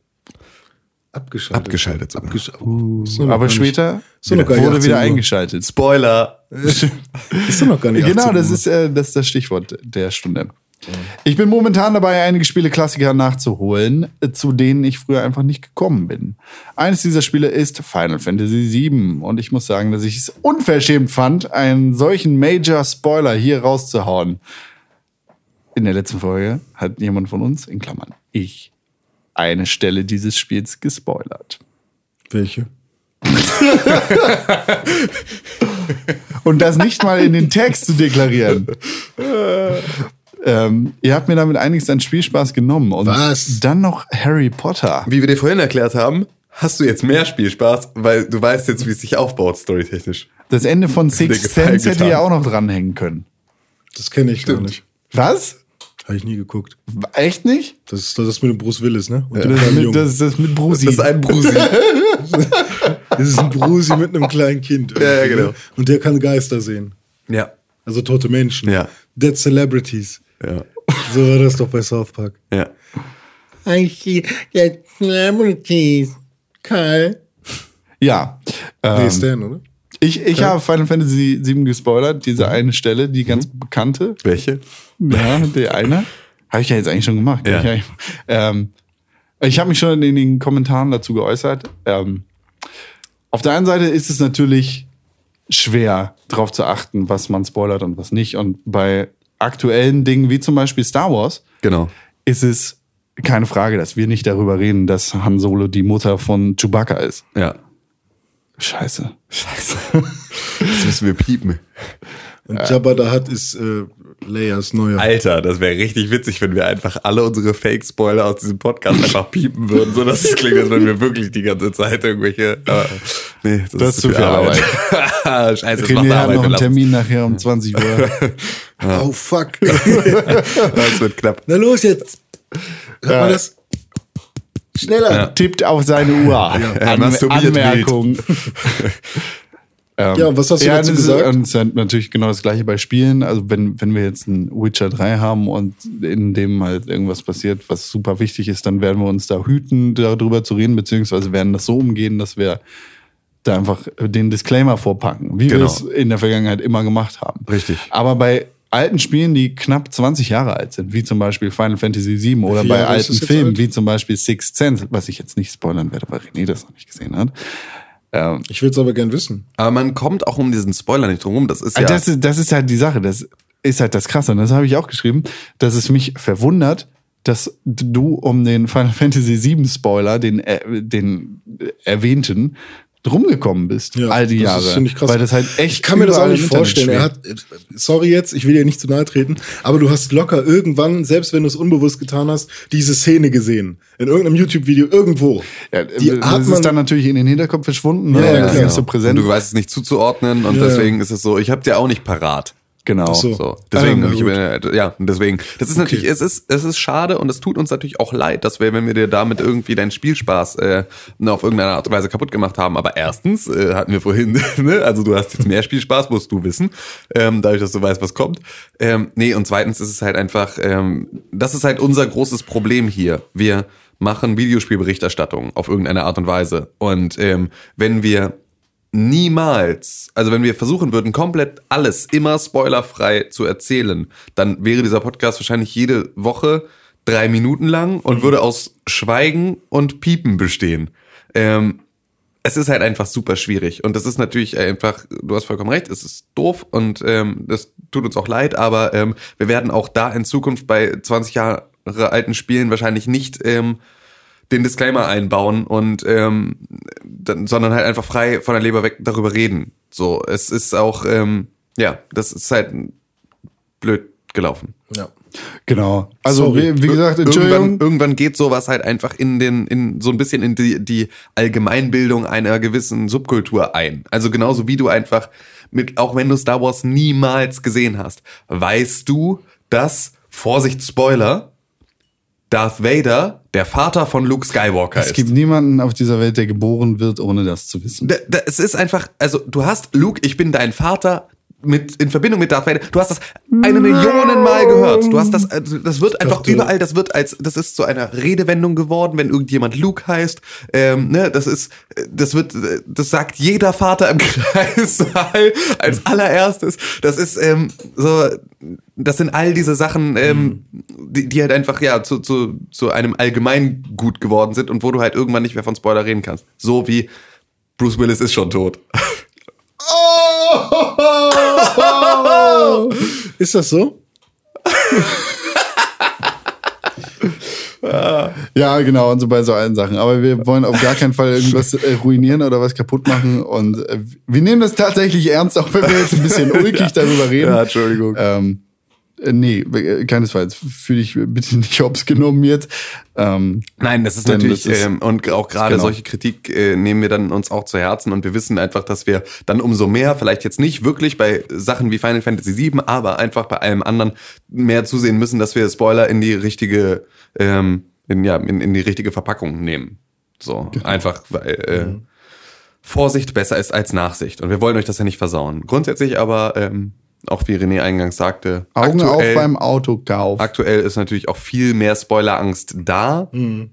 Abgeschaltet. Abgeschaltet. Abgesch uh, noch Aber später nicht wurde 18 wieder eingeschaltet. Spoiler. Ist doch noch gar nicht Genau, 18 das ist, äh, das ist das Stichwort der Stunde. Ich bin momentan dabei, einige Spiele-Klassiker nachzuholen, äh, zu denen ich früher einfach nicht gekommen bin. Eines dieser Spiele ist Final Fantasy VII und ich muss sagen, dass ich es unverschämt fand, einen solchen Major-Spoiler hier rauszuhauen. In der letzten Folge hat jemand von uns, in Klammern ich, eine Stelle dieses Spiels gespoilert. Welche? Und das nicht mal in den Text zu deklarieren. ähm, ihr habt mir damit einiges an Spielspaß genommen. Und Was? dann noch Harry Potter. Wie wir dir vorhin erklärt haben, hast du jetzt mehr Spielspaß, weil du weißt jetzt, wie es sich aufbaut, storytechnisch. Das Ende von Six Sense hätte ja auch noch dranhängen können. Das kenne ich gar nicht. Was? Habe ich nie geguckt. Echt nicht? Das ist das ist mit dem Bruce Willis, ne? Und Das, mit, das ist das mit Brusi. Das ist ein Brusi. Das ist ein Brusi mit einem kleinen Kind. Ja, ja, irgendwie, genau. ne? Und der kann Geister sehen. ja. Also tote Menschen. Ja. Dead Celebrities. Ja. So war das doch bei South Park. Ja. I see dead celebrities. Karl. ja. Nee, Ähm, Stan, oder? Ich ich habe Final Fantasy VII gespoilert, diese eine Stelle, die ganz bekannte. Welche? Ja, der eine. Habe ich ja jetzt eigentlich schon gemacht. Ja. Ich, ähm, ich habe mich schon in den Kommentaren dazu geäußert. Ähm, auf der einen Seite ist es natürlich schwer, darauf zu achten, was man spoilert und was nicht. Und bei aktuellen Dingen wie zum Beispiel Star Wars Genau. ist es keine Frage, dass wir nicht darüber reden, dass Han Solo die Mutter von Chewbacca ist. Ja. Scheiße. Scheiße. Jetzt müssen wir piepen. Und Jabba da hat ist äh, Leias neuer. Alter, das wäre richtig witzig, wenn wir einfach alle unsere Fake-Spoiler aus diesem Podcast einfach piepen würden, so dass es klingt, als wenn wir wirklich die ganze Zeit irgendwelche. Aber, nee, das, Das ist zu viel Arbeit. Scheiße, das macht René hat Arbeit. noch einen. Termin nachher um 20 Uhr. Oh fuck. Das wird knapp. Na los jetzt. Hört man das? Schneller. Tippt auf seine Uhr. er An Anmerkung. Ähm, Ja, und was hast du ja, dazu gesagt? Ist, und es ist halt natürlich genau das gleiche bei Spielen. Also wenn, wenn wir jetzt ein Witcher 3 haben und in dem halt irgendwas passiert, was super wichtig ist, dann werden wir uns da hüten, darüber zu reden, beziehungsweise werden das so umgehen, dass wir da einfach den Disclaimer vorpacken, wie wir Genau. es in der Vergangenheit immer gemacht haben. Richtig. Aber bei alten Spielen, die knapp 20 Jahre alt sind, wie zum Beispiel Final Fantasy VII oder bei ist alten jetzt Filmen, alt? wie zum Beispiel Sixth Sense, was ich jetzt nicht spoilern werde, weil René das noch nicht gesehen hat. Ähm, Ich will es aber gern wissen. Aber man kommt auch um diesen Spoiler nicht drum rum. Das ist ja. das, ist, das ist halt die Sache, das ist halt das Krasse. Und das habe ich auch geschrieben, dass es mich verwundert, dass du um den Final Fantasy VII Spoiler, den, äh, den erwähnten, rumgekommen bist, all die das Jahre. ist, finde ich krass. Weil das halt echt Ich kann mir das auch nicht vorstellen. Er hat, sorry jetzt, ich will dir nicht zu nahe treten, aber du hast locker irgendwann, selbst wenn du es unbewusst getan hast, diese Szene gesehen. In irgendeinem YouTube-Video, irgendwo. Ja, die das hat ist man, dann natürlich in den Hinterkopf verschwunden, ne? Ja, ja, das klar. nicht so Und präsent. du weißt es nicht zuzuordnen und Ja, deswegen ist es so, ich habe dir auch nicht parat. Genau. So. So, deswegen, Ah, ich, bin, ja, deswegen. Das ist natürlich, es ist, es ist schade und es tut uns natürlich auch leid, dass wir, wenn wir dir damit irgendwie deinen Spielspaß äh, auf irgendeine Art und Weise kaputt gemacht haben. Aber erstens äh, hatten wir vorhin, ne, also du hast jetzt mehr Spielspaß, musst du wissen, ähm, dadurch, dass du weißt, was kommt. Ähm, nee, und zweitens ist es halt einfach, ähm, das ist halt unser großes Problem hier. Wir machen Videospielberichterstattung auf irgendeine Art und Weise. Und ähm, wenn wir niemals, also wenn wir versuchen würden, komplett alles immer spoilerfrei zu erzählen, dann wäre dieser Podcast wahrscheinlich jede Woche drei Minuten lang und würde aus Schweigen und Piepen bestehen. Ähm, es ist halt einfach super schwierig und das ist natürlich einfach, du hast vollkommen recht, es ist doof und ähm, das tut uns auch leid, aber ähm, wir werden auch da in Zukunft bei 20 Jahre alten Spielen wahrscheinlich nicht ähm, den Disclaimer einbauen und ähm, dann, sondern halt einfach frei von der Leber weg darüber reden. So, es ist auch, ähm, ja, das ist halt blöd gelaufen. ja. Genau. Also, Sorry. wie, wie gesagt, Irgendwann, Entschuldigung. irgendwann geht sowas halt einfach in den, in so ein bisschen in die, die Allgemeinbildung einer gewissen Subkultur ein. Also genauso wie du einfach mit, auch wenn du Star Wars niemals gesehen hast, weißt du, dass, Vorsicht, Spoiler, Darth Vader der Vater von Luke Skywalker Es ist. gibt niemanden auf dieser Welt, der geboren wird, ohne das zu wissen. Da, da, es ist einfach, also du hast Luke, ich bin dein Vater mit in Verbindung mit Darth Vader. Du hast das eine Million Mal gehört. Du hast das, also das wird einfach dachte- überall. Das wird als, das ist zu einer Redewendung geworden, wenn irgendjemand Luke heißt. Ähm, ne, das ist, das wird, das sagt jeder Vater im Kreissaal als allererstes. Das ist ähm, so, das sind all diese Sachen, ähm, die, die halt einfach ja zu, zu, zu einem Allgemeingut geworden sind und wo du halt irgendwann nicht mehr von Spoiler reden kannst. So wie Bruce Willis ist schon tot. Ist das so? Ja, genau, und so bei so allen Sachen. Aber wir wollen auf gar keinen Fall irgendwas äh, ruinieren oder was kaputt machen. Und äh, wir nehmen das tatsächlich ernst, auch wenn wir jetzt ein bisschen ulkig darüber reden. Ja, Entschuldigung. Ähm, äh, nee, äh, keinesfalls. Fühle ich bitte nicht hops genommen jetzt. Ähm, Nein, das ist natürlich, das ist- ähm, und auch gerade genau. solche Kritik äh, nehmen wir dann uns auch zu Herzen und wir wissen einfach, dass wir dann umso mehr, vielleicht jetzt nicht wirklich bei Sachen wie Final Fantasy VII, aber einfach bei allem anderen mehr zusehen müssen, dass wir Spoiler in die richtige, ähm, in, ja, in, in die richtige Verpackung nehmen. So, Genau. einfach, weil äh, Mhm. Vorsicht besser ist als Nachsicht. Und wir wollen euch das ja nicht versauen. Grundsätzlich aber, ähm, auch wie René eingangs sagte, Augen auf aktuell- beim Autokauf. Aktuell ist natürlich auch viel mehr Spoilerangst da,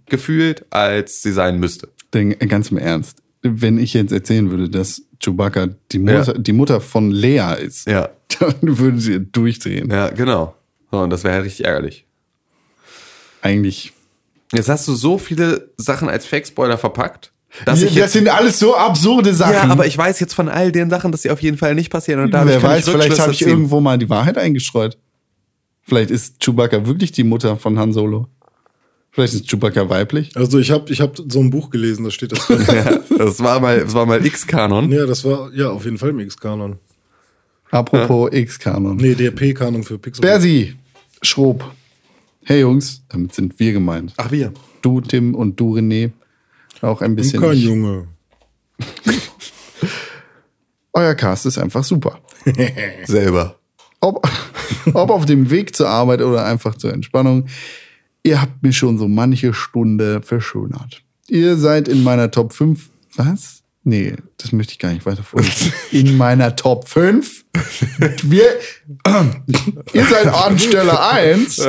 gefühlt, als sie sein müsste. Denn äh, ganz im Ernst, wenn ich jetzt erzählen würde, dass Chewbacca die Mutter, Ja. die Mutter von Lea ist, Ja. dann würde sie durchdrehen. Ja, genau. So, und das wäre halt richtig ärgerlich. Eigentlich. Jetzt hast du so viele Sachen als Fake-Spoiler verpackt, dass Ja, das jetzt. sind alles so absurde Sachen. Ja, aber ich weiß jetzt von all den Sachen, dass sie auf jeden Fall nicht passieren. Und Wer weiß, ich vielleicht habe ich ziehen. irgendwo mal die Wahrheit eingestreut. Vielleicht ist Chewbacca wirklich die Mutter von Han Solo. Vielleicht ist Chewbacca weiblich. Also ich habe ich hab so ein Buch gelesen, da steht das drin. Ja, das war mal, das war mal X-Kanon. ja, das war ja auf jeden Fall im X-Kanon. Apropos X-Kanon. Nee, der P-Kanon für Pixel. Bersi, Schrob. Hey Jungs, damit sind wir gemeint. Ach, wir. Du, Tim und du, René. Auch ein bisschen. Kein. Junge. Euer Cast ist einfach super. Selber. Ob, ob auf dem Weg zur Arbeit oder einfach zur Entspannung, ihr habt mir schon so manche Stunde verschönert. Ihr seid in meiner Top 5. Was? Nee, das möchte ich gar nicht weiter vorlesen. In meiner Top 5? Wir, ihr seid an Stelle 1.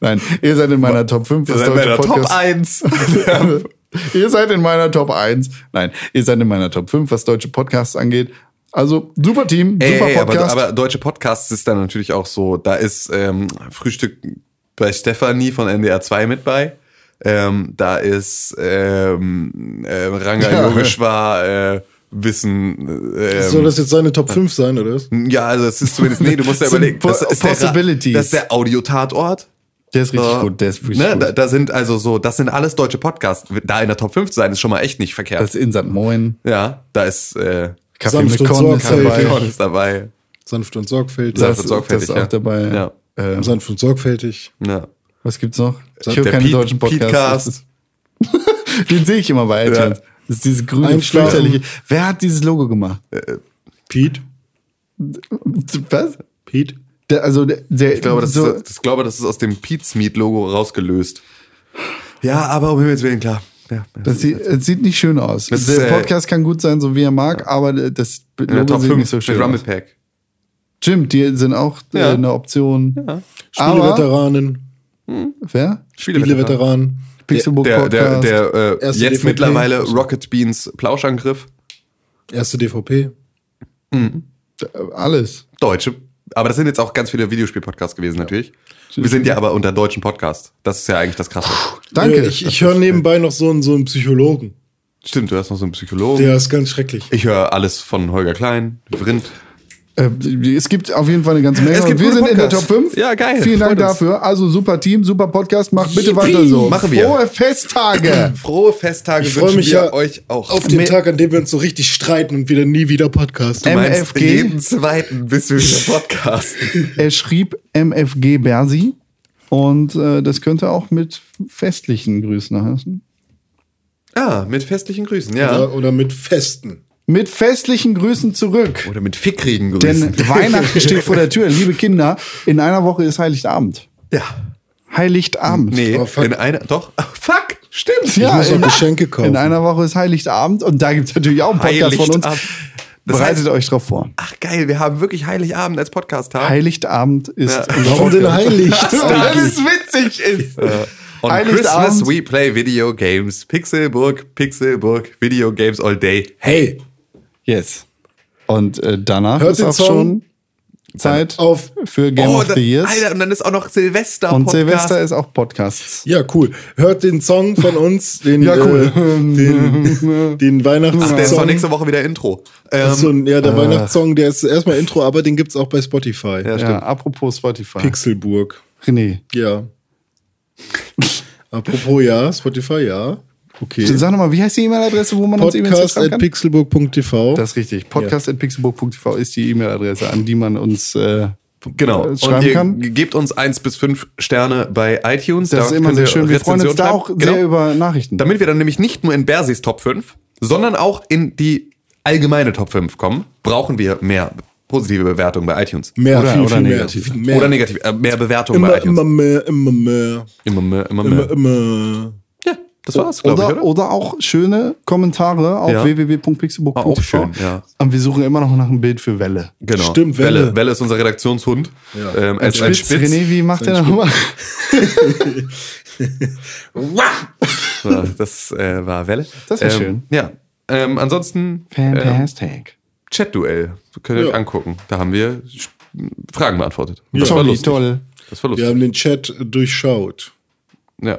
Nein, ihr seid in meiner Top 5. was deutsche Podcast- 1. ihr seid in meiner Top 1. Nein, ihr seid in meiner Top 5, was deutsche Podcasts angeht. Also, super Team, Ey, super ey, aber, Podcast. aber deutsche Podcasts ist dann natürlich auch so, da ist ähm, Frühstück bei Stefanie von NDR 2 mit bei. Ähm, da ist ähm, äh, Ranga Ja. Yogeshwar, äh, Wissen. Äh, Soll das jetzt seine Top 5 sein, oder was? ja, also es ist zumindest, nee, du musst ja überlegen, das ist, der, Possibilities. das ist der Audiotatort. Der ist richtig So, gut, der ist wirklich ne, gut. Da, da sind also so, das sind alles deutsche Podcasts. Da in der Top 5 zu sein, ist schon mal echt nicht verkehrt. Das ist in St. Moin. ja, da ist äh, Kaffee Sanft mit und Korn ist dabei. Korn ist dabei. Sanft und sorgfältig. Das, Sanft und sorgfältig, das ist auch ja. dabei. Ja. Ähm, Sanft und sorgfältig. Ja. Was gibt's noch? Ich höre keine Pete- deutschen Podcasts. Den sehe ich immer bei iTunes. Ja. Das ist dieses grüne, fürchterliche. Wer hat dieses Logo gemacht? Pete. Was? Pete. Der, also der, der Ich glaube, das, so, ist, ich glaube, das ist aus dem Pete's Meat Logo rausgelöst. Ja, aber um Himmels Willen, klar. Ja, ja. das sieht, es sieht nicht schön aus. Das der ist, äh, Podcast kann gut sein, so wie er mag, aber das Logo Top sieht 5 nicht so schön Rumble. Pack. Stimmt, die sind auch äh, Ja. eine Option. Aber Spieleveteranen. wer? Spieleveteranen. Pixelbook Der, der, der äh, jetzt DVP. mittlerweile Rocket Beans Plauschangriff. Erste DVP. alles. Deutsche. Aber das sind jetzt auch ganz viele Videospiel-Podcasts gewesen, natürlich. Wir sind ja aber unter deutschen Podcast. Das ist ja eigentlich das Krasse. Danke. Äh, Ich, ich höre nebenbei noch so einen, so einen Psychologen. Stimmt, du hast noch so einen Psychologen. Der ist ganz schrecklich. Ich höre alles von Holger Klein, Vrind. Äh, es gibt auf jeden Fall eine ganze Menge. Es gibt Und wir sind in der Top Podcasts. 5. Ja, geil. Vielen Dank dafür. Also super Team, super Podcast. Macht bitte Yippie. weiter so. Machen wir. Frohe Festtage. Frohe Festtage Ich freue wünschen mich wir ja euch auch. auf den Tag, an dem wir uns so richtig streiten und wieder nie wieder podcasten. Du meinst, MFG? jeden zweiten bist du wieder podcasten. er schrieb MFG Bersi. Und äh, das könnte auch mit festlichen Grüßen heißen. Ah, mit festlichen Grüßen, ja. Oder, oder mit Festen. Mit festlichen Grüßen zurück. Oder mit fickrigen Denn Grüßen. Weihnachten steht vor der Tür. Liebe Kinder, in einer Woche ist Heiligabend. ja. Heiligabend. Nee, Oh, in einer. Doch. Ah, fuck, stimmt. Ja, muss auch in, Geschenke kaufen. in einer Woche ist Heiligabend und da gibt es natürlich auch einen Podcast von uns. Heiligabend. Das Bereitet heißt- euch drauf vor. Ach geil, wir haben wirklich Heiligabend als Podcast-Tag. Heiligabend ist Ja. Warum denn Podcast. heilig? Weil es witzig ist. On Heiligabend. Christmas we play video games. Pixelburg, Pixelburg, Video Games all day. Hey, Yes. Und äh, danach Hört ist auch Song schon Zeit auf. für Game of da- the Years. Alter, und dann ist auch noch Silvester und Podcast. Silvester ist auch Podcasts. Ja, cool. Hört den Song von uns, den, Ja, cool. äh, den, den Weihnachtssong. Ach, der ist doch nächste Woche wieder Intro. Ähm, so ein, ja, der Weihnachtssong, der ist erstmal Intro, aber den gibt's auch bei Spotify. Ja, Ja, stimmt. apropos Spotify. Pixelburg. René, Ja. Apropos ja, Spotify ja. Okay. sag nochmal, wie heißt die E-Mail-Adresse, wo man uns E-Mails Podcast schreiben at kann? pixelburg.tv. Das ist richtig. Podcast.pixelburg.tv ist die E-Mail-Adresse, an die man uns äh, Genau. äh, Und schreiben ihr kann. gebt uns eins bis fünf Sterne bei iTunes. Das Da ist immer sehr schön. Wir freuen uns da auch schreiben. sehr Genau. über Nachrichten. Damit wir dann nämlich nicht nur in Bersis Top 5, sondern auch in die allgemeine Top 5 kommen, brauchen wir mehr positive Bewertungen bei iTunes. mehr, Oder- viel, oder viel mehr. negativ. mehr. Oder negativ, äh, mehr Bewertungen bei iTunes. immer mehr, immer mehr. immer mehr, immer mehr. Immer, immer. Das war's, glaube oder, ich, oder? oder auch schöne Kommentare auf Ja. www.pixelburg.tv. Auch schön, ja. Und wir suchen immer noch nach einem Bild für Welle. Genau. Stimmt, Welle. Welle. Welle ist unser Redaktionshund. Ja. Ähm, als ein Spitz, Spitz. René, wie macht der nochmal? Ja, Das äh, war Welle. Das war ähm, schön. Ja. Ähm, ansonsten Fantastic. Chat-Duell. Könnt ihr euch Ja. angucken. Da haben wir Fragen beantwortet. Ja. Das war Toll, lustig. toll. Das war Wir lustig. haben den Chat durchschaut. Ja.